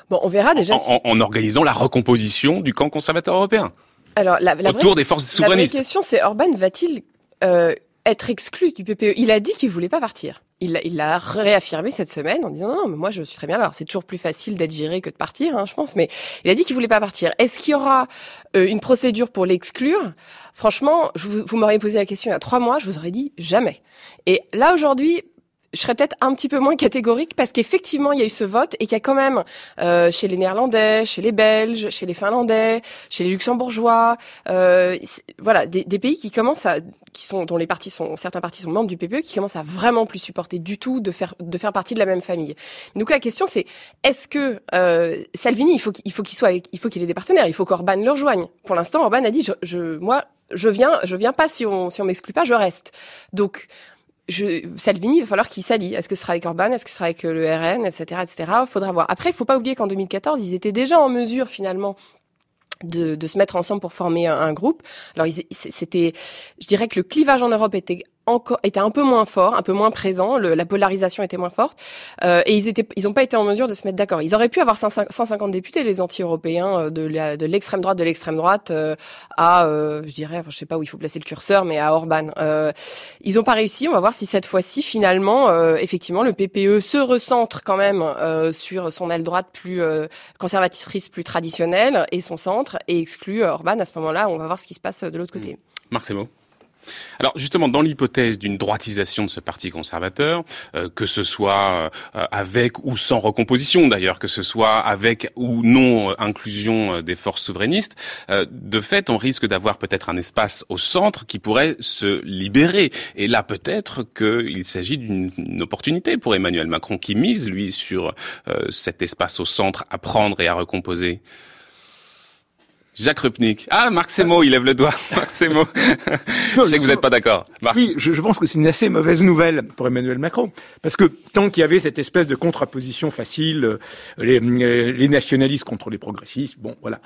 Bon, on verra déjà. En, en, organisant la recomposition du camp conservateur européen. Alors, la, la autour des forces souverainistes. La vraie question, c'est Orban va-t-il euh, être exclu du PPE. Il a dit qu'il voulait pas partir. Il l'a réaffirmé cette semaine en disant non, non, mais moi je suis très bien là. Alors c'est toujours plus facile d'être viré que de partir, hein, je pense. Mais il a dit qu'il voulait pas partir. Est-ce qu'il y aura euh, une procédure pour l'exclure? Franchement, vous, vous m'auriez posé la question il y a trois mois, je vous aurais dit jamais. Et là aujourd'hui, je serais peut-être un petit peu moins catégorique parce qu'effectivement il y a eu ce vote et qu'il y a quand même euh, chez les Néerlandais, chez les Belges, chez les Finlandais, chez les Luxembourgeois, euh, voilà des, des, pays qui commencent à qui sont dont les partis sont certains partis sont membres du PPE qui commencent à vraiment plus supporter du tout de faire de faire partie de la même famille. Donc la question c'est est-ce que euh, Salvini il faut qu'il faut qu'il soit il faut qu'il ait des partenaires, il faut qu'Orban le rejoigne. Pour l'instant Orban a dit je, je moi je viens je viens pas si on si on m'exclut pas je reste. Donc je, Salvini, il va falloir qu'il s'allie. Est-ce que ce sera avec Orban? Est-ce que ce sera avec le RN, etc., etc. Faudra voir. Après, il faut pas oublier qu'en 2014, ils étaient déjà en mesure finalement de, de se mettre ensemble pour former un, un groupe. Alors, c'était, je dirais que le clivage en Europe était encore était un peu moins fort, un peu moins présent, le, la polarisation était moins forte, euh, et ils étaient, ils n'ont pas été en mesure de se mettre d'accord. Ils auraient pu avoir 150 députés, les anti-européens euh, de l'extrême droite de l'extrême droite euh, à, euh, je dirais, enfin, je sais pas où il faut placer le curseur, mais à Orban. Euh, ils n'ont pas réussi. On va voir si cette fois-ci, finalement, euh, effectivement, le PPE se recentre quand même sur son aile droite plus conservatrice, plus traditionnelle, et son centre, et exclut Orban. À ce moment-là, on va voir ce qui se passe de l'autre côté. Marc Semo. Alors justement, dans l'hypothèse d'une droitisation de ce parti conservateur, euh, que ce soit euh, avec ou sans recomposition d'ailleurs, que ce soit avec ou non euh, inclusion des forces souverainistes, de fait, on risque d'avoir peut-être un espace au centre qui pourrait se libérer. Et là, peut-être qu'il s'agit d'une opportunité pour Emmanuel Macron qui mise, lui, sur cet espace au centre à prendre et à recomposer. Jacques Rupnik. Ah, Marc Semo, il lève le doigt. Marc Semo. je sais que vous n'êtes pas d'accord. Oui, je, je, pense que c'est une assez mauvaise nouvelle pour Emmanuel Macron. Parce que tant qu'il y avait cette espèce de contraposition facile, euh, les, euh, les nationalistes contre les progressistes, bon, voilà.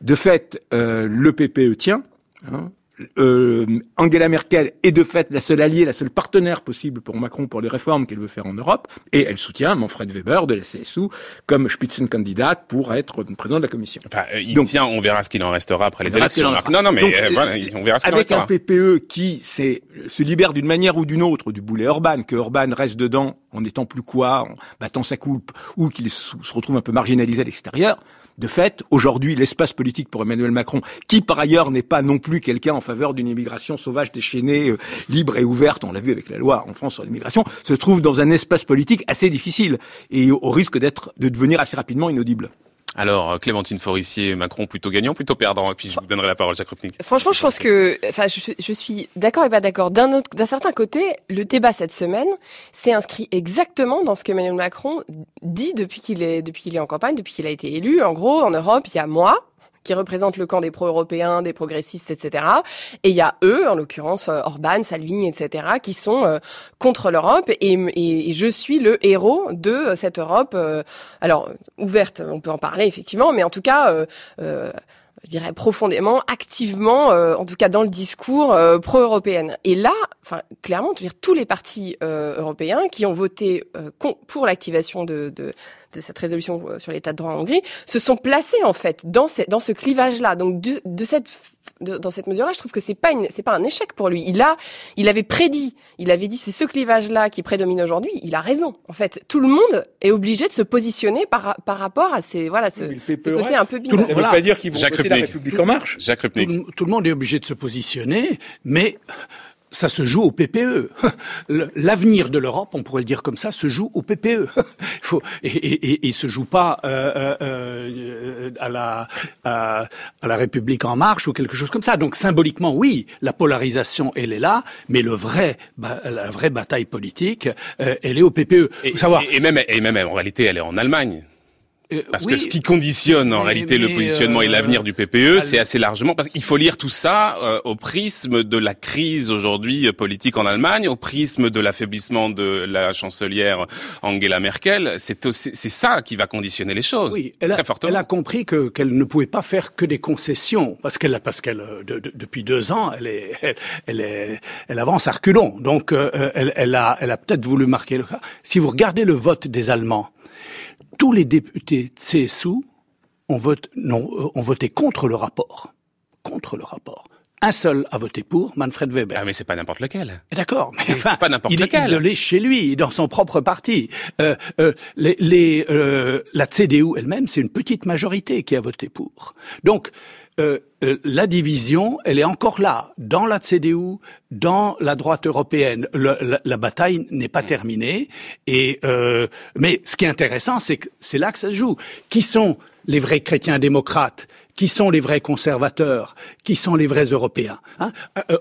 De fait, euh, le PPE tient. Hein, euh, Angela Merkel est de fait la seule alliée, la seule partenaire possible pour Macron pour les réformes qu'elle veut faire en Europe, et elle soutient Manfred Weber de la CSU comme Spitzenkandidat pour être président de la Commission. Enfin, euh, il tient, on verra ce qu'il en restera après les élections. Non, non, mais euh, voilà, on verra ce qu'il en restera. Avec un PPE qui se libère d'une manière ou d'une autre du boulet Orban, que Orban reste dedans en étant plus quoi, en battant sa coupe, ou qu'il se retrouve un peu marginalisé à l'extérieur, de fait, aujourd'hui, l'espace politique pour Emmanuel Macron, qui par ailleurs n'est pas non plus quelqu'un en faveur d'une immigration sauvage, déchaînée, euh, libre et ouverte, on l'a vu avec la loi en France sur l'immigration, se trouve dans un espace politique assez difficile et au risque d'être, de devenir assez rapidement inaudible. Alors, Clémentine Forissier, Macron plutôt gagnant, plutôt perdant, et puis je vous donnerai la parole, Jacques Rupnik. Franchement, je pense que, enfin, je, je suis d'accord et pas d'accord. D'un autre, d'un certain côté, le débat cette semaine s'est inscrit exactement dans ce qu'Emmanuel Macron dit depuis qu'il est, depuis qu'il est en campagne, depuis qu'il a été élu. En gros, en Europe, il y a moi, qui représentent le camp des pro-européens, des progressistes, etc. Et il y a eux, en l'occurrence euh, Orban, Salvini, etc., qui sont euh, contre l'Europe. Et, et, je suis le héros de euh, cette Europe, alors ouverte, on peut en parler effectivement, mais en tout cas je dirais profondément, activement, en tout cas dans le discours pro-européenne. Et là, enfin clairement, dire tous les partis européens qui ont voté pour l'activation de, de, de cette résolution euh, sur l'état de droit en Hongrie, se sont placés en fait dans, ce, dans ce clivage-là. Donc de, de cette dans cette mesure-là, je trouve que c'est pas une, c'est pas un échec pour lui. Il a, il avait prédit, il avait dit c'est ce clivage-là qui prédomine aujourd'hui. Il a raison. En fait, tout le monde est obligé de se positionner par, par rapport à ces, voilà, ce, ce côté un peu binaire. Ça ne veut pas dire qu'ils vont voter la République en marche. Jacques tout, tout, le monde est obligé de se positionner, mais ça se joue au PPE. L'avenir de l'Europe, on pourrait le dire comme ça, se joue au PPE. Il faut et, et, se joue pas euh, euh, euh, à la à, la République en marche ou quelque chose comme ça. Donc symboliquement, oui, la polarisation elle est là, mais le vrai la vraie bataille politique, elle est au PPE. Et, savoir. et même et même en réalité, elle est en Allemagne. Euh, parce que ce qui conditionne en réalité le positionnement et euh, l'avenir du PPE, c'est assez largement parce qu'il faut lire tout ça euh, au prisme de la crise aujourd'hui politique en Allemagne, au prisme de l'affaiblissement de la chancelière Angela Merkel. C'est c'est ça qui va conditionner les choses. Oui, elle a, fortement. Elle a compris que qu'elle ne pouvait pas faire que des concessions parce qu'elle parce qu'elle depuis deux ans elle est elle, est elle avance à reculons. Donc elle, elle a elle a peut-être voulu marquer le cas. Si vous regardez le vote des Allemands tous les députés de CSU ont voté, non, euh, ont voté contre le rapport. Contre le rapport. Un seul a voté pour, Manfred Weber. Ah mais c'est pas n'importe lequel. D'accord, mais enfin, pas n'importe il est isolé chez lui, dans son propre parti. Euh, euh, les, les euh, la CDU elle-même, c'est une petite majorité qui a voté pour. Donc, euh, euh, la division, elle est encore là, dans la CDU, dans la droite européenne. la, bataille n'est pas terminée. Et euh, mais ce qui est intéressant, c'est que c'est là que ça se joue. Qui sont les vrais chrétiens démocrates? Qui sont les vrais conservateurs, qui sont les vrais Européens? Hein?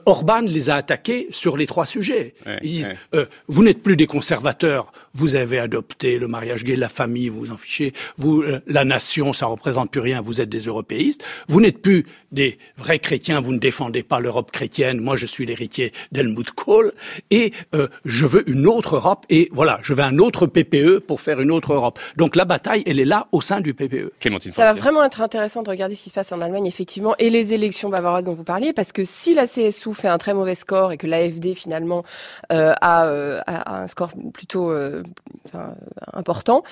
Orban les a attaqués sur les trois sujets. vous n'êtes plus des conservateurs, vous avez adopté le mariage gay, la famille, vous vous en fichez, vous, euh, la nation, ça représente plus rien, vous êtes des européistes, vous n'êtes plus des vrais chrétiens, vous ne défendez pas l'Europe chrétienne, moi je suis l'héritier d'Helmut Kohl, et euh, je veux une autre Europe, et voilà, je veux un autre PPE pour faire une autre Europe. Donc la bataille, elle est là au sein du PPE. Ça va vraiment être intéressant de regarder ce qui se passe en Allemagne, effectivement, et les élections bavaroises dont vous parliez, parce que si la CSU fait un très mauvais score et que l'AFD finalement euh, a, a, un score plutôt enfin, important.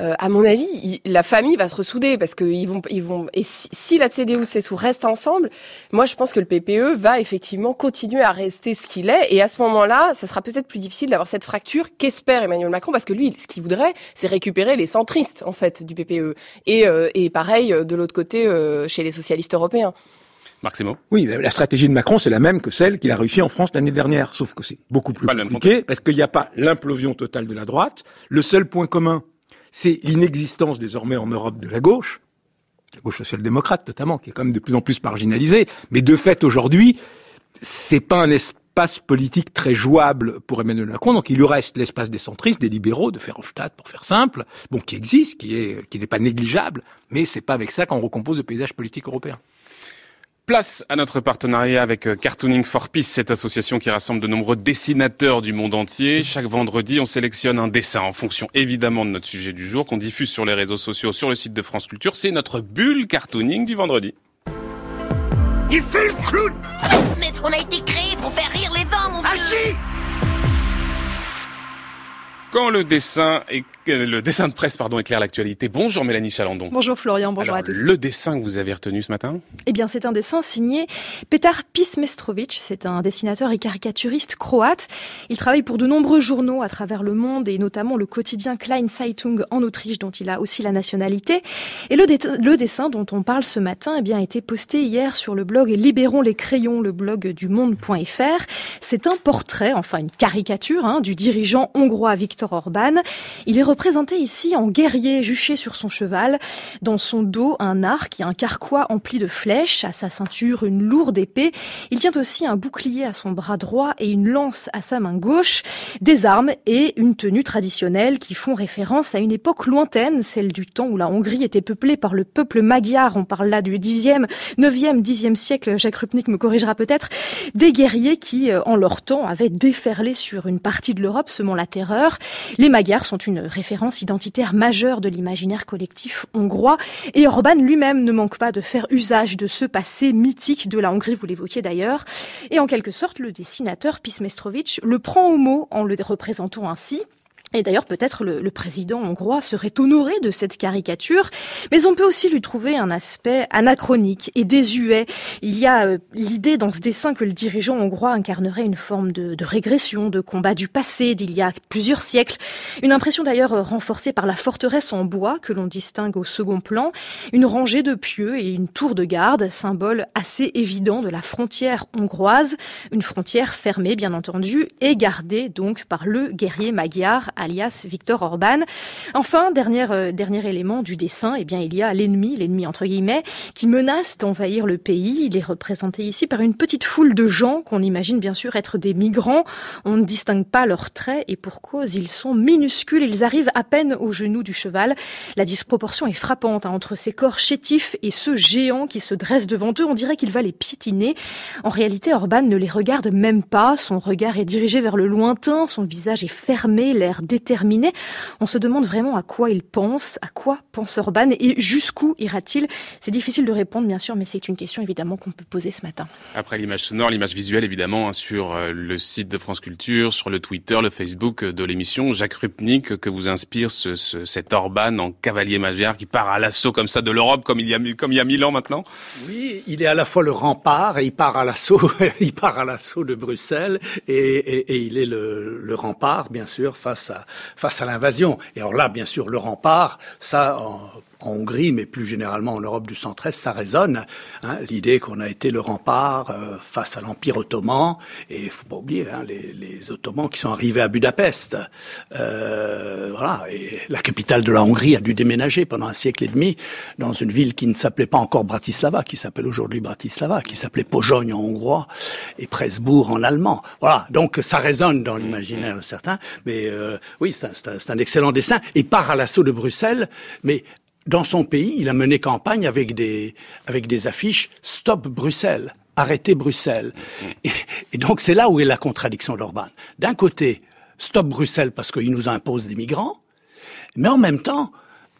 Euh, à mon avis, la famille va se ressouder parce que ils vont, ils vont. Et si, la CDU CSU reste ensemble, moi je pense que le PPE va effectivement continuer à rester ce qu'il est. Et à ce moment-là, ça sera peut-être plus difficile d'avoir cette fracture qu'espère Emmanuel Macron parce que lui, ce qu'il voudrait, c'est récupérer les centristes en fait du PPE. Et, euh, et pareil euh, de l'autre côté chez les socialistes européens. Oui, la stratégie de Macron, c'est la même que celle qu'il a réussi en France l'année dernière, sauf que c'est beaucoup plus compliqué, parce qu'il n'y a pas l'implosion totale de la droite. Le seul point commun, c'est l'inexistence désormais en Europe de la gauche, la gauche social-démocrate notamment, qui est quand même de plus en plus marginalisée. Mais de fait, aujourd'hui, c'est pas un espace politique très jouable pour Emmanuel Macron. Donc il lui reste l'espace des centristes, des libéraux, de Verhofstadt, pour faire simple, bon, qui existe, qui qui n'est pas négligeable, mais c'est pas avec ça qu'on recompose le paysage politique européen. Place à notre partenariat avec euh, Cartooning for Peace, cette association qui rassemble de nombreux dessinateurs du monde entier. Chaque vendredi, on sélectionne un dessin en fonction évidemment de notre sujet du jour qu'on diffuse sur les réseaux sociaux, sur le site de France Culture. C'est notre bulle cartooning du vendredi. Il fait le clown. Mais on a été créé pour faire rire les hommes, mon Ah si. Quand le dessin et le dessin de presse pardon éclaire l'actualité. Bonjour Mélanie Chalandon. Bonjour Florian, bonjour à tous. Le dessin que vous avez retenu ce matin? Eh bien, c'est un dessin signé Petar Pismestrovic, c'est un dessinateur et caricaturiste croate. Il travaille pour de nombreux journaux à travers le monde et notamment le quotidien Klein Zeitung en Autriche dont il a aussi la nationalité. Et le, le dessin dont on parle ce matin eh bien, a été posté hier sur le blog Libérons les crayons, le blog du monde.fr. C'est un portrait, enfin une caricature hein, du dirigeant hongrois Victor Viktor Orban. Il est représenté ici en guerrier juché sur son cheval. Dans son dos, un arc et un carquois empli de flèches. À sa ceinture, une lourde épée. Il tient aussi un bouclier à son bras droit et une lance à sa main gauche. Des armes et une tenue traditionnelle qui font référence à une époque lointaine, celle du temps où la Hongrie était peuplée par le peuple magyar. On parle là du 10e, 9e, 10e siècle. Jacques Rupnik me corrigera peut-être. Des guerriers qui, euh, en leur temps, avaient déferlé sur une partie de l'Europe, semant la terreur. Les Magyars sont une référence identitaire majeure de l'imaginaire collectif hongrois. Et Orban lui-même ne manque pas de faire usage de ce passé mythique de la Hongrie, vous l'évoquiez d'ailleurs. Et en quelque sorte, le dessinateur Pismestrovitch le prend au mot en le représentant ainsi. Et d'ailleurs, peut-être le, président hongrois serait honoré de cette caricature, mais on peut aussi lui trouver un aspect anachronique et désuet. Il y a euh, l'idée dans ce dessin que le dirigeant hongrois incarnerait une forme de régression, de combat du passé d'il y a plusieurs siècles. Une impression d'ailleurs renforcée par la forteresse en bois que l'on distingue au second plan, une rangée de pieux et une tour de garde, symbole assez évident de la frontière hongroise, une frontière fermée bien entendu et gardée donc par le guerrier magyar alias Victor Orban. Enfin, dernier, euh, dernier élément du dessin, eh bien, il y a l'ennemi, l'ennemi entre guillemets, qui menace d'envahir le pays. Il est représenté ici par une petite foule de gens qu'on imagine bien sûr être des migrants. On ne distingue pas leurs traits et pour cause, ils sont minuscules. Ils arrivent à peine au genou du cheval. La disproportion est frappante hein, entre ces corps chétifs et ce géant qui se dresse devant eux. On dirait qu'il va les piétiner. En réalité, Orban ne les regarde même pas. Son regard est dirigé vers le lointain. Son visage est fermé, l'air déterminé. On se demande vraiment à quoi il pense, à quoi pense Orban et jusqu'où ira-t-il. C'est difficile de répondre, bien sûr, mais c'est une question évidemment qu'on peut poser ce matin. Après l'image sonore, l'image visuelle, évidemment, hein, sur euh, le site de France Culture, sur le Twitter, le Facebook de l'émission, Jacques Rupnik, que vous inspire ce, cet Orban en cavalier magyar qui part à l'assaut comme ça de l'Europe, comme il y a comme il y a mille ans maintenant. Oui, il est à la fois le rempart et il part à l'assaut, il part à l'assaut de Bruxelles et, et, et il est le, le rempart, bien sûr, face à face à l'invasion. Et alors là, bien sûr, le rempart, ça, Hongrie, mais plus généralement en Europe du centre-est, ça résonne. Hein, L'idée qu'on a été le rempart euh, face à l'Empire ottoman, et faut pas oublier hein, les, les, Ottomans qui sont arrivés à Budapest. Euh, voilà, et la capitale de la Hongrie a dû déménager pendant un siècle et demi dans une ville qui ne s'appelait pas encore Bratislava, qui s'appelle aujourd'hui Bratislava, qui s'appelait Pojogne en hongrois et Presbourg en allemand. Voilà, donc ça résonne dans l'imaginaire de certains. Mais euh, oui, c'est un, un excellent dessin. Et part à l'assaut de Bruxelles, mais dans son pays, il a mené campagne avec des, avec des affiches Stop Bruxelles, arrêtez Bruxelles. Et, donc c'est là où est la contradiction d'Orban. D'un côté, Stop Bruxelles parce qu'il nous impose des migrants, mais en même temps,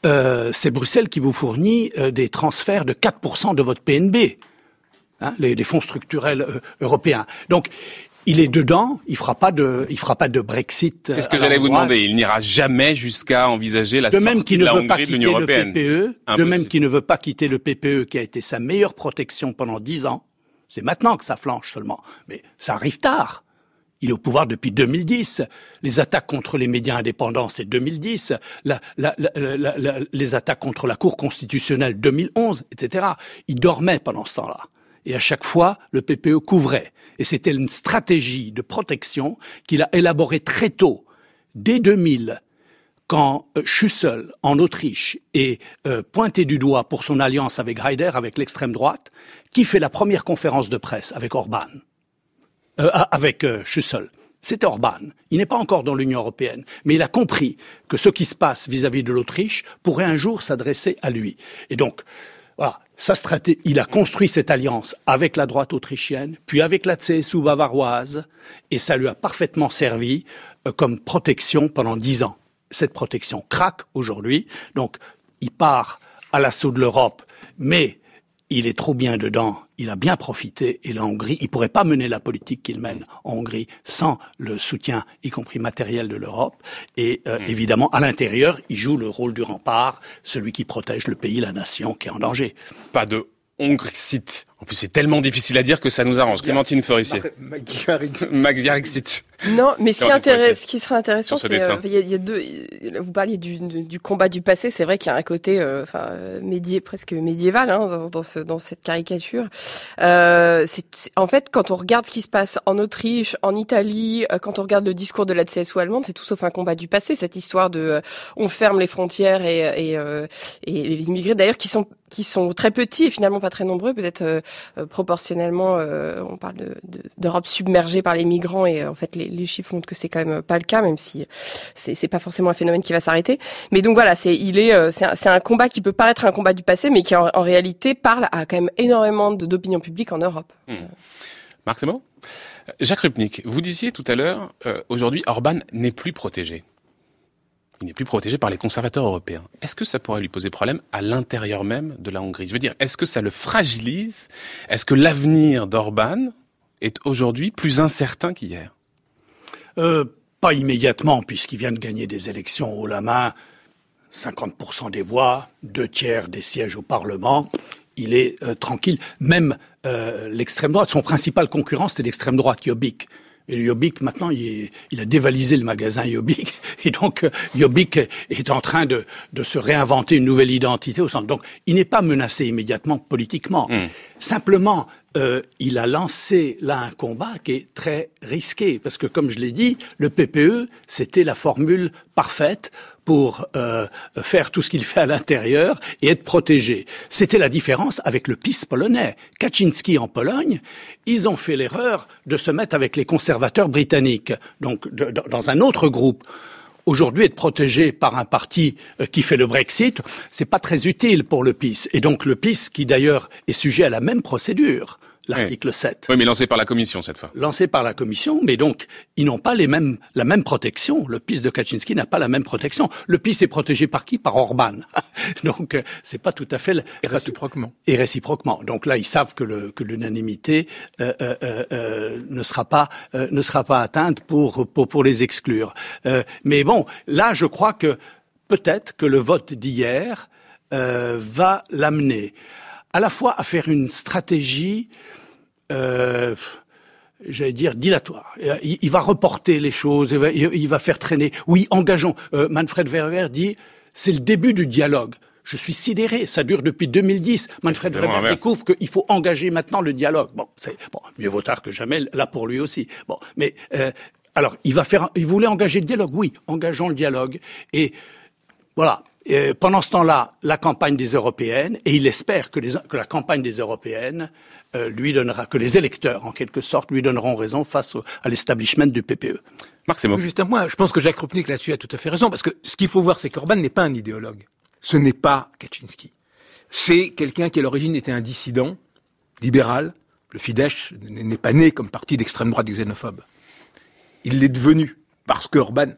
euh, c'est Bruxelles qui vous fournit euh, des transferts de 4% de votre PNB, hein, les, les, fonds structurels euh, européens. Donc il est dedans, il fera pas de, il fera pas de Brexit. C'est ce que j'allais vous demander. Il n'ira jamais jusqu'à envisager la de même sortie de la Hongrie de l'Union européenne. Le PPE, de même qu'il ne veut pas quitter le PPE, qui a été sa meilleure protection pendant dix ans. C'est maintenant que ça flanche seulement, mais ça arrive tard. Il est au pouvoir depuis 2010. Les attaques contre les médias indépendants, c'est 2010. La, la, la, les attaques contre la Cour constitutionnelle, 2011, etc. Il dormait pendant ce temps-là. Et à chaque fois, le PPE couvrait. Et c'était une stratégie de protection qu'il a élaborée très tôt, dès 2000, quand euh, Schussel, en Autriche, est euh, pointé du doigt pour son alliance avec Haider, avec l'extrême droite, qui fait la première conférence de presse avec Orban, euh, avec Schussel. C'est Orban. Il n'est pas encore dans l'Union européenne, mais il a compris que ce qui se passe vis-à-vis -vis de l'Autriche pourrait un jour s'adresser à lui. Et donc, il a construit cette alliance avec la droite autrichienne, puis avec la CSU bavaroise, et ça lui a parfaitement servi euh, comme protection pendant dix ans. Cette protection craque aujourd'hui, donc il part à l'assaut de l'Europe, mais il est trop bien dedans, il a bien profité, et la Hongrie, il pourrait pas mener la politique qu'il mène en Hongrie sans le soutien, y compris matériel de l'Europe. Et euh, mm. évidemment, à l'intérieur, il joue le rôle du rempart, celui qui protège le pays, la nation qui est en danger. Pas de Hongrie-site. En plus, c'est tellement difficile à dire que ça nous arrange. Clémentine Forissier. Magyarexit. Non, mais ce qui, intéresse, ce qui serait intéressant, c'est euh, il y, a deux. Vous parliez du, du combat du passé. C'est vrai qu'il y a un côté, euh, enfin, médié, presque médiéval hein, dans, dans, ce, dans cette caricature. Euh, en fait quand on regarde ce qui se passe en Autriche, en Italie, euh, quand on regarde le discours de la CSU allemande, c'est tout sauf un combat du passé. Cette histoire de on ferme les frontières et, et, et les immigrés d'ailleurs qui sont qui sont très petits et finalement pas très nombreux, peut-être euh, euh, proportionnellement, euh, on parle d'Europe de, submergée par les migrants et en fait les, les, chiffres montrent que c'est quand même pas le cas, même si c'est pas forcément un phénomène qui va s'arrêter. Mais donc voilà, c'est il est c'est un, combat qui peut paraître un combat du passé, mais qui en, réalité parle à quand même énormément d'opinion publique en Europe. Mmh. Marc, bon Jacques Rupnik, vous disiez tout à l'heure, aujourd'hui, Orban n'est plus protégé il n'est plus protégé par les conservateurs européens. Est-ce que ça pourrait lui poser problème à l'intérieur même de la Hongrie? Je veux dire, est-ce que ça le fragilise? Est-ce que l'avenir d'Orban est aujourd'hui plus incertain qu'hier? Euh, Pas immédiatement, puisqu'il vient de gagner des élections haut la main, 50% des voix, deux tiers des sièges au Parlement. Il est euh, tranquille. Même euh, l'extrême droite, son principal concurrent, c'était l'extrême droite, Jobbik et Yobik, maintenant, il, a dévalisé le magasin Yobik. Et donc, Yobik est en train de, se réinventer une nouvelle identité au centre. Donc, il n'est pas menacé immédiatement politiquement. Hmm. Simplement, euh, il a lancé là un combat qui est très risqué. Parce que, comme je l'ai dit, le PPE, c'était la formule parfaite pour euh, faire tout ce qu'il fait à l'intérieur et être protégé. C'était la différence avec le PiS polonais. Kaczynski en Pologne, ils ont fait l'erreur de se mettre avec les conservateurs britanniques, donc dans un autre groupe. Aujourd'hui, être protégé par un parti euh, qui fait le Brexit, c'est pas très utile pour le PiS. Et donc le PiS, qui d'ailleurs est sujet à la même procédure, l'article 7. Oui, mais lancé par la Commission cette fois. Lancé par la Commission, mais donc ils n'ont pas les mêmes, la même protection. Le PIS de Kaczynski n'a pas la même protection. Le PIS est protégé par qui? Par Orban. donc euh, c'est pas tout à fait... Et réciproquement. Et réciproquement. Donc là, ils savent que l'unanimité euh, euh, euh, ne sera pas ne sera pas atteinte pour pour, pour les exclure. mais bon, là, je crois que peut-être que le vote d'hier va l'amener à la fois à faire une stratégie euh, j'allais dire, dilatoire. Il, va reporter les choses, il va, faire traîner. Oui, engageons. Euh, Manfred Weber dit, c'est le début du dialogue. Je suis sidéré, ça dure depuis 2010. Manfred Weber découvre qu'il faut engager maintenant le dialogue. Bon, c'est bon, mieux vaut tard que jamais, là pour lui aussi. Bon, mais euh, alors, il va faire, il voulait engager le dialogue. Oui, engageons le dialogue. Et voilà, pendant ce temps-là, la campagne des européennes, et il espère que, que la campagne des européennes euh, lui donnera, que les électeurs, en quelque sorte, lui donneront raison face à l'establishment du PPE. Marc, c'est bon. Juste à moi, je pense que Jacques Rupnik là-dessus a tout à fait raison, parce que ce qu'il faut voir, c'est qu'Orban n'est pas un idéologue. Ce n'est pas Kaczynski. C'est quelqu'un qui, à l'origine, était un dissident, libéral. Le Fidesz n'est pas né comme parti d'extrême droite xénophobe. Il l'est devenu parce qu'Orban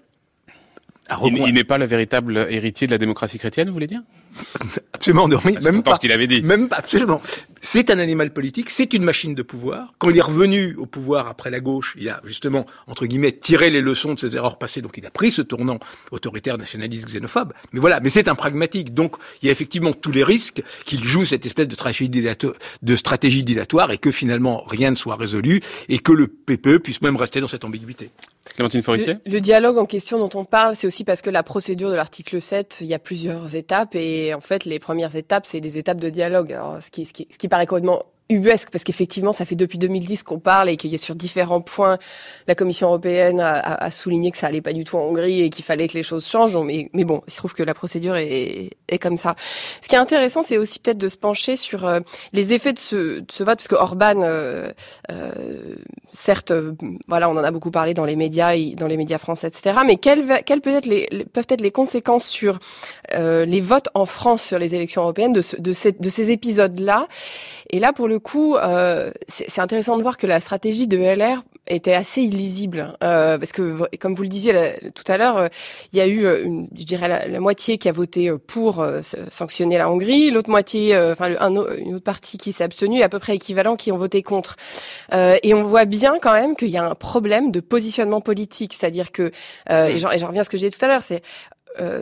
il, n'est pas le véritable héritier de la démocratie chrétienne, vous voulez dire? Absolument, non, même pas. ce qu'il avait dit. Même pas, absolument. C'est un animal politique, c'est une machine de pouvoir. Quand il est revenu au pouvoir après la gauche, il a justement, entre guillemets, tiré les leçons de ses erreurs passées, donc il a pris ce tournant autoritaire, nationaliste, xénophobe. Mais voilà, mais c'est un pragmatique. Donc, il y a effectivement tous les risques qu'il joue cette espèce de, de stratégie dilatoire et que finalement rien ne soit résolu et que le PPE puisse même rester dans cette ambiguïté. Le, le dialogue en question dont on parle, c'est aussi parce que la procédure de l'article 7, il y a plusieurs étapes et en fait les premières étapes, c'est des étapes de dialogue. Alors, ce, qui, ce, qui, ce qui paraît complètement ubuesque parce qu'effectivement ça fait depuis 2010 qu'on parle et qu'il y a sur différents points la Commission européenne a, a, souligné que ça allait pas du tout en Hongrie et qu'il fallait que les choses changent. Mais, bon il se trouve que la procédure est, est comme ça. Ce qui est intéressant c'est aussi peut-être de se pencher sur euh, les effets de ce, de ce vote parce que Orban euh, euh, certes voilà on en a beaucoup parlé dans les médias dans les médias français etc mais quelles, quelles peut être les, peuvent être les conséquences sur les votes en France sur les élections européennes de, de, ces, de ces épisodes là et là pour le coup, euh, c'est intéressant de voir que la stratégie de LR était assez illisible euh, parce que comme vous le disiez tout à l'heure, euh, il y a eu, euh, une, je dirais la, moitié qui a voté pour sanctionner la Hongrie, l'autre moitié, enfin une autre partie qui s'est abstenue, à peu près équivalent qui ont voté contre. et on voit bien quand même qu'il y a un problème de positionnement politique, c'est-à-dire que et j'en reviens à ce que j'ai dit tout à l'heure, c'est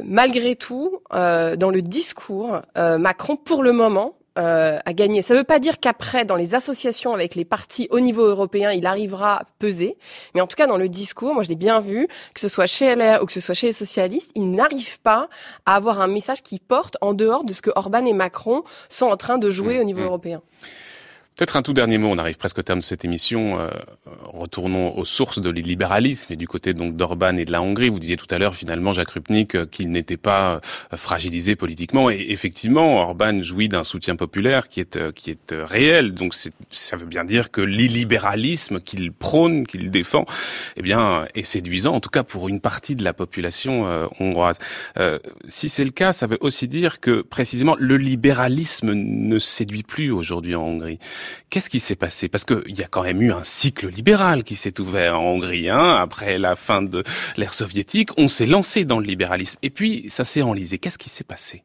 malgré tout, dans le discours, Macron, pour le moment, euh, à gagner. Ça ne veut pas dire qu'après, dans les associations avec les partis au niveau européen, il arrivera à peser. Mais en tout cas, dans le discours, moi je l'ai bien vu, que ce soit chez LR ou que ce soit chez les socialistes, il n'arrive pas à avoir un message qui porte en dehors de ce que Orban et Macron sont en train de jouer mmh, au niveau mmh. européen. Peut-être un tout dernier mot, on arrive presque au terme de cette émission. Euh, retournons aux sources de l'illibéralisme et du côté donc d'Orban et de la Hongrie. Vous disiez tout à l'heure finalement, Jacques Rupnik, euh, qu'il n'était pas euh, fragilisé politiquement. Et effectivement, Orban jouit d'un soutien populaire qui est qui est réel. Donc ça veut bien dire que l'illibéralisme qu'il prône, qu'il défend, eh bien, est séduisant, en tout cas pour une partie de la population hongroise. si c'est le cas, ça veut aussi dire que précisément le libéralisme ne séduit plus aujourd'hui en Hongrie. Qu'est-ce qui s'est passé? Parce qu'il y a quand même eu un cycle libéral qui s'est ouvert en Hongrie. Hein, après la fin de l'ère soviétique, on s'est lancé dans le libéralisme. Et puis, ça s'est enlisé. Qu'est-ce qui s'est passé?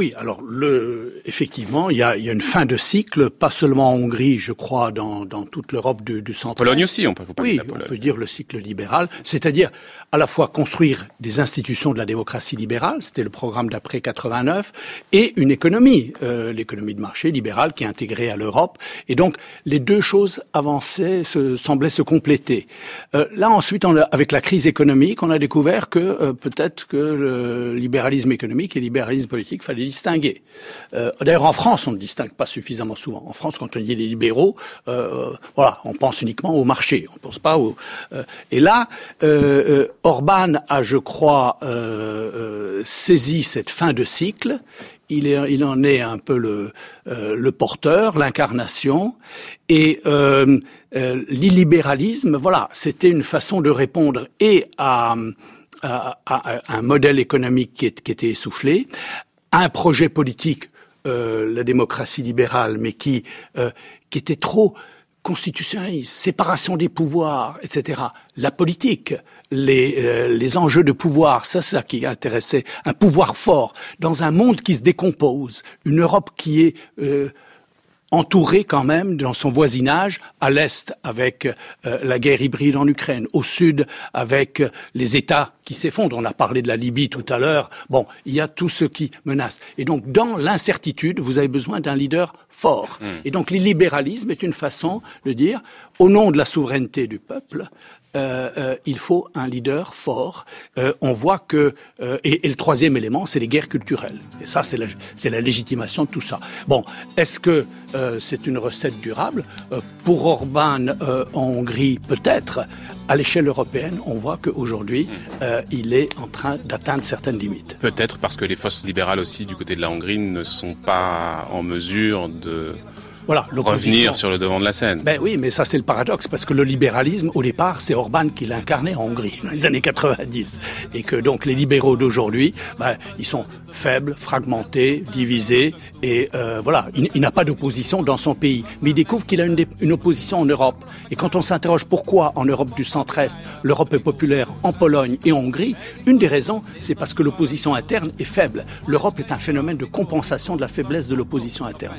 Oui, alors le, effectivement, il y a, il y a une fin de cycle, pas seulement en Hongrie, je crois, dans, dans toute l'Europe du, du centre. Pologne aussi, on peut vous Oui, on peut dire le cycle libéral, c'est-à-dire à la fois construire des institutions de la démocratie libérale, c'était le programme d'après 89, et une économie, euh, l'économie de marché libérale qui est intégrée à l'Europe, et donc les deux choses avançaient, se, semblaient se compléter. Euh, là ensuite, on a, avec la crise économique, on a découvert que euh, peut-être que le libéralisme économique et le libéralisme politique fallait Euh, D'ailleurs, en France, on ne distingue pas suffisamment souvent. En France, quand on dit les libéraux, euh, voilà, on pense uniquement au marché, on pense pas au. Euh, et là, euh, Orban a, je crois, saisi cette fin de cycle. Il, en est un peu le, porteur, l'incarnation, et l'illibéralisme, voilà, c'était une façon de répondre et à un modèle économique qui, était essoufflé, un projet politique, euh, la démocratie libérale, mais qui, euh, qui était trop constitutionnaliste, séparation des pouvoirs, etc. La politique, les, euh, les enjeux de pouvoir, c'est ça qui intéressait. Un pouvoir fort dans un monde qui se décompose, une Europe qui est entouré quand même dans son voisinage, à l'est avec euh, la guerre hybride en Ukraine, au sud avec euh, les États qui s'effondrent. On a parlé de la Libye tout à l'heure. Bon, il y a tout ce qui menace. Et donc, dans l'incertitude, vous avez besoin d'un leader fort. Hmm. Et donc, l'illibéralisme est une façon de dire, au nom de la souveraineté du peuple, euh, euh, il faut un leader fort. Euh, on voit que et, le troisième élément, c'est les guerres culturelles. Et ça, c'est la, c'est la légitimation de tout ça. Bon, est-ce que c'est une recette durable? Pour Orban en Hongrie, peut-être. À l'échelle européenne, on voit qu'aujourd'hui, hmm. il est en train d'atteindre certaines limites. Peut-être parce que les forces libérales aussi du côté de la Hongrie ne sont pas en mesure de voilà, revenir sur le devant de la scène. Ben oui, mais ça c'est le paradoxe parce que le libéralisme au départ c'est Orban qui l'a incarné en Hongrie dans les années 90 et que donc les libéraux d'aujourd'hui, ben, ils sont faibles, fragmentés, divisés et euh, voilà, il, n'a pas d'opposition dans son pays, mais il découvre qu'il a une, une, opposition en Europe. Et quand on s'interroge pourquoi en Europe du centre-est l'Europe est populaire en Pologne et en Hongrie, une des raisons c'est parce que l'opposition interne est faible. L'Europe est un phénomène de compensation de la faiblesse de l'opposition interne.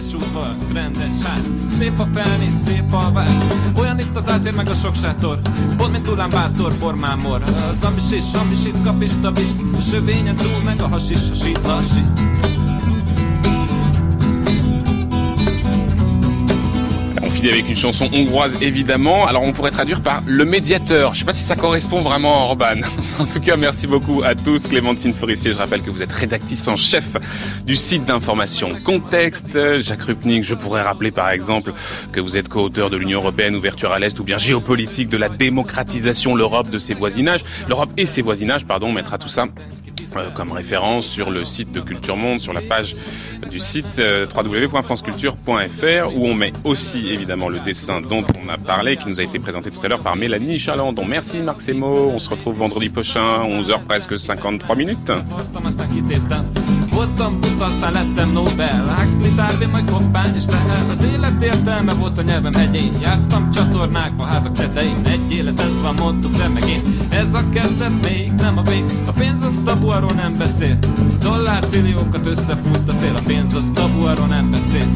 Rendes sútva, rendes ház. Szép a felni, szép a vász Olyan itt az átér meg a sok sátor. Pont mint Ulán Bátor, formámor Az amis is, amis itt kap is, tabis A sövényen túl meg a hasis, a sít, lassít avec une chanson hongroise évidemment. Alors on pourrait traduire par le médiateur. Je sais pas si ça correspond vraiment à Orban. en tout cas, merci beaucoup à tous. Clémentine Forissier, je rappelle que vous êtes rédactrice en chef du site d'information Contexte. Jacques Rupnik, je pourrais rappeler par exemple que vous êtes co-auteur de l'Union européenne ouverture à l'Est ou bien géopolitique de la démocratisation l'Europe de ses voisinages. L'Europe et ses voisinages, pardon, on mettra tout ça euh, comme référence sur le site de Culture Monde, sur la page du site euh, www.franceculture.fr où on met aussi évidemment le dessin dont on a parlé, qui nous a été présenté tout à l'heure par Mélanie Chalandon. Merci Marc Semo, on se retrouve vendredi prochain, 11h presque 53 minutes. Voltam buta, aztán lettem Nobel Huxley, majd koppány és tehel Az élet értelme volt a nyelvem hegyén Jártam csatornákba, házak tetején Egy életed van, mondtuk de megint Ez a kezdet még nem a vég A pénz az tabu, arról nem beszél Dollártrilliókat összefut a szél A pénz az tabu, arról nem beszél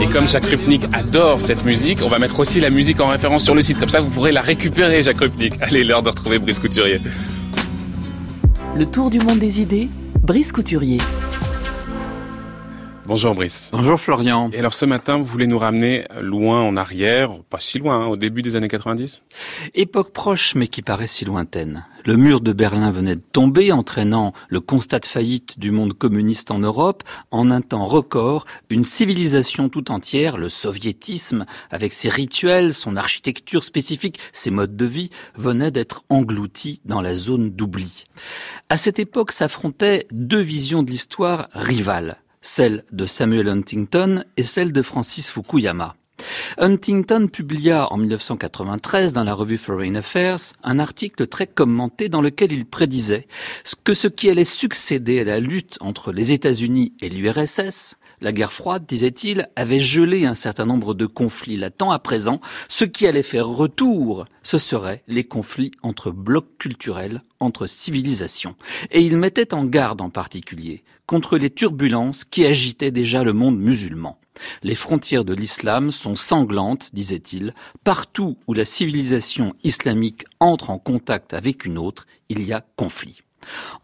Et comme Jacques Rupnik adore cette musique, on va mettre aussi la musique en référence sur le site. Comme ça, vous pourrez la récupérer, Jacques Rupnik. Allez, l'heure de retrouver Brice Couturier. Le tour du monde des idées, Brice Couturier. Bonjour Brice. Bonjour Florian. Et alors ce matin, vous voulez nous ramener loin en arrière, pas si loin, hein, au début des années 90 Époque proche mais qui paraît si lointaine. Le mur de Berlin venait de tomber, entraînant le constat de faillite du monde communiste en Europe. En un temps record, une civilisation tout entière, le soviétisme, avec ses rituels, son architecture spécifique, ses modes de vie, venait d'être engloutie dans la zone d'oubli. À cette époque s'affrontaient deux visions de l'histoire rivales, celle de Samuel Huntington et celle de Francis Fukuyama. Huntington publia en 1993 dans la revue Foreign Affairs un article très commenté dans lequel il prédisait que ce qui allait succéder à la lutte entre les États-Unis et l'URSS, la guerre froide, disait-il, avait gelé un certain nombre de conflits latents à présent. Ce qui allait faire retour, ce seraient les conflits entre blocs culturels, entre civilisations. Et il mettait en garde en particulier contre les turbulences qui agitaient déjà le monde musulman. Les frontières de l'islam sont sanglantes, disait-il. Partout où la civilisation islamique entre en contact avec une autre, il y a conflit.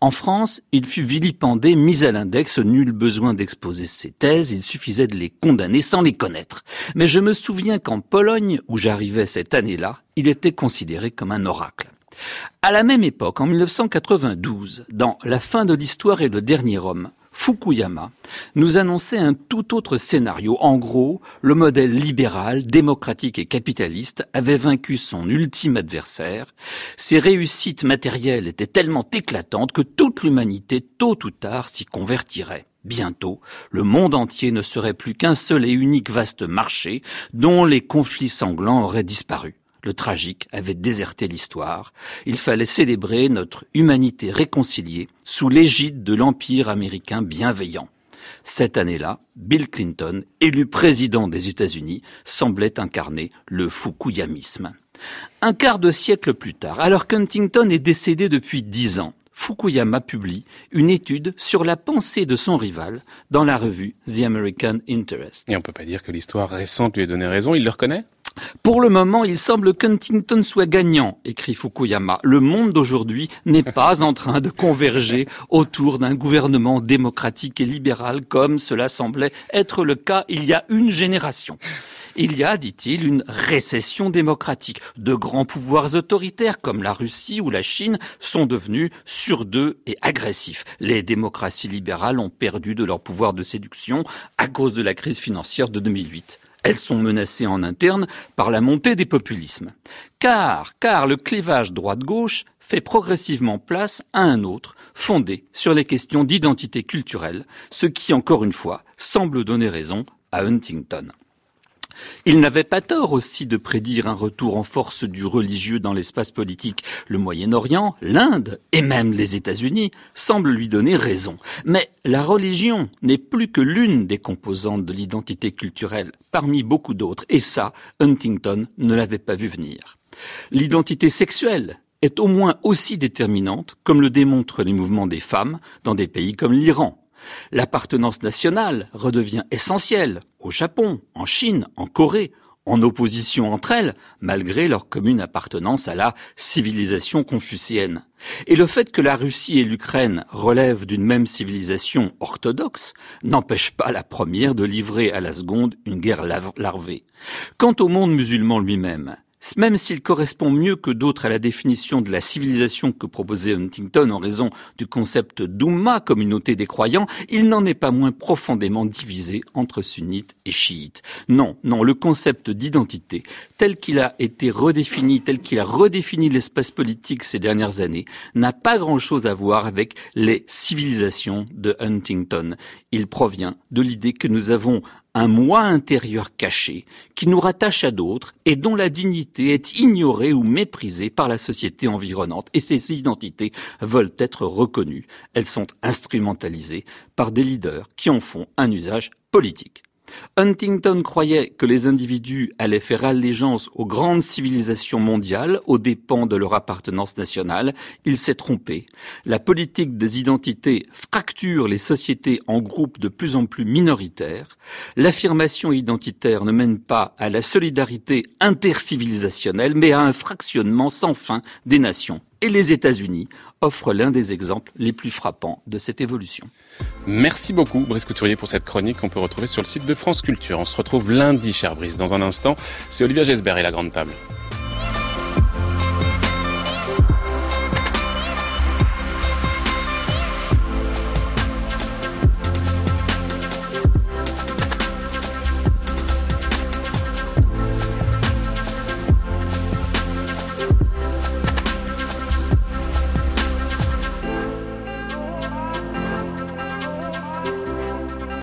En France, il fut vilipendé, mis à l'index, nul besoin d'exposer ses thèses, il suffisait de les condamner sans les connaître. Mais je me souviens qu'en Pologne, où j'arrivais cette année-là, il était considéré comme un oracle. À la même époque, en 1992, dans La fin de l'histoire et le dernier homme, Fukuyama nous annonçait un tout autre scénario. En gros, le modèle libéral, démocratique et capitaliste avait vaincu son ultime adversaire. Ses réussites matérielles étaient tellement éclatantes que toute l'humanité, tôt ou tard, s'y convertirait. Bientôt, le monde entier ne serait plus qu'un seul et unique vaste marché dont les conflits sanglants auraient disparu le tragique avait déserté l'histoire. Il fallait célébrer notre humanité réconciliée sous l'égide de l'Empire américain bienveillant. Cette année-là, Bill Clinton, élu président des États-Unis, semblait incarner le Fukuyamisme. Un quart de siècle plus tard, alors qu'Huntington est décédé depuis dix ans, Fukuyama publie une étude sur la pensée de son rival dans la revue The American Interest. Et on ne peut pas dire que l'histoire récente lui ait donné raison, il le reconnaît? Pour le moment, il semble qu'Huntington soit gagnant, écrit Fukuyama. Le monde d'aujourd'hui n'est pas en train de converger autour d'un gouvernement démocratique et libéral comme cela semblait être le cas il y a une génération. Il y a, dit-il, une récession démocratique. De grands pouvoirs autoritaires comme la Russie ou la Chine sont devenus sur deux et agressifs. Les démocraties libérales ont perdu de leur pouvoir de séduction à cause de la crise financière de 2008 elles sont menacées en interne par la montée des populismes. Car, car le clivage droite-gauche fait progressivement place à un autre, fondé sur les questions d'identité culturelle, ce qui, encore une fois, semble donner raison à Huntington. Il n'avait pas tort aussi de prédire un retour en force du religieux dans l'espace politique. Le Moyen-Orient, l'Inde et même les États-Unis semblent lui donner raison. Mais la religion n'est plus que l'une des composantes de l'identité culturelle parmi beaucoup d'autres. Et ça, Huntington ne l'avait pas vu venir. L'identité sexuelle est au moins aussi déterminante, comme le démontrent les mouvements des femmes dans des pays comme l'Iran L'appartenance nationale redevient essentielle au Japon, en Chine, en Corée, en opposition entre elles, malgré leur commune appartenance à la civilisation confucéenne. Et le fait que la Russie et l'Ukraine relèvent d'une même civilisation orthodoxe n'empêche pas la première de livrer à la seconde une guerre larvée. Quant au monde musulman lui-même, même s'il correspond mieux que d'autres à la définition de la civilisation que proposait Huntington en raison du concept d'Umma, communauté des croyants, il n'en est pas moins profondément divisé entre sunnites et chiites. Non, non, le concept d'identité, tel qu'il a été redéfini, tel qu'il a redéfini l'espace politique ces dernières années, n'a pas grand-chose à voir avec les civilisations de Huntington. Il provient de l'idée que nous avons un moi intérieur caché qui nous rattache à d'autres et dont la dignité est ignorée ou méprisée par la société environnante. Et ces identités veulent être reconnues. Elles sont instrumentalisées par des leaders qui en font un usage politique. Huntington croyait que les individus allaient faire allégeance aux grandes civilisations mondiales aux dépens de leur appartenance nationale. Il s'est trompé. La politique des identités fracture les sociétés en groupes de plus en plus minoritaires. L'affirmation identitaire ne mène pas à la solidarité intercivilisationnelle, mais à un fractionnement sans fin des nations et les États-Unis offrent l'un des exemples les plus frappants de cette évolution. Merci beaucoup Brice Couturier pour cette chronique qu'on peut retrouver sur le site de France Culture. On se retrouve lundi, cher Brice, dans un instant. C'est Olivia Gesbert et la Grande Table.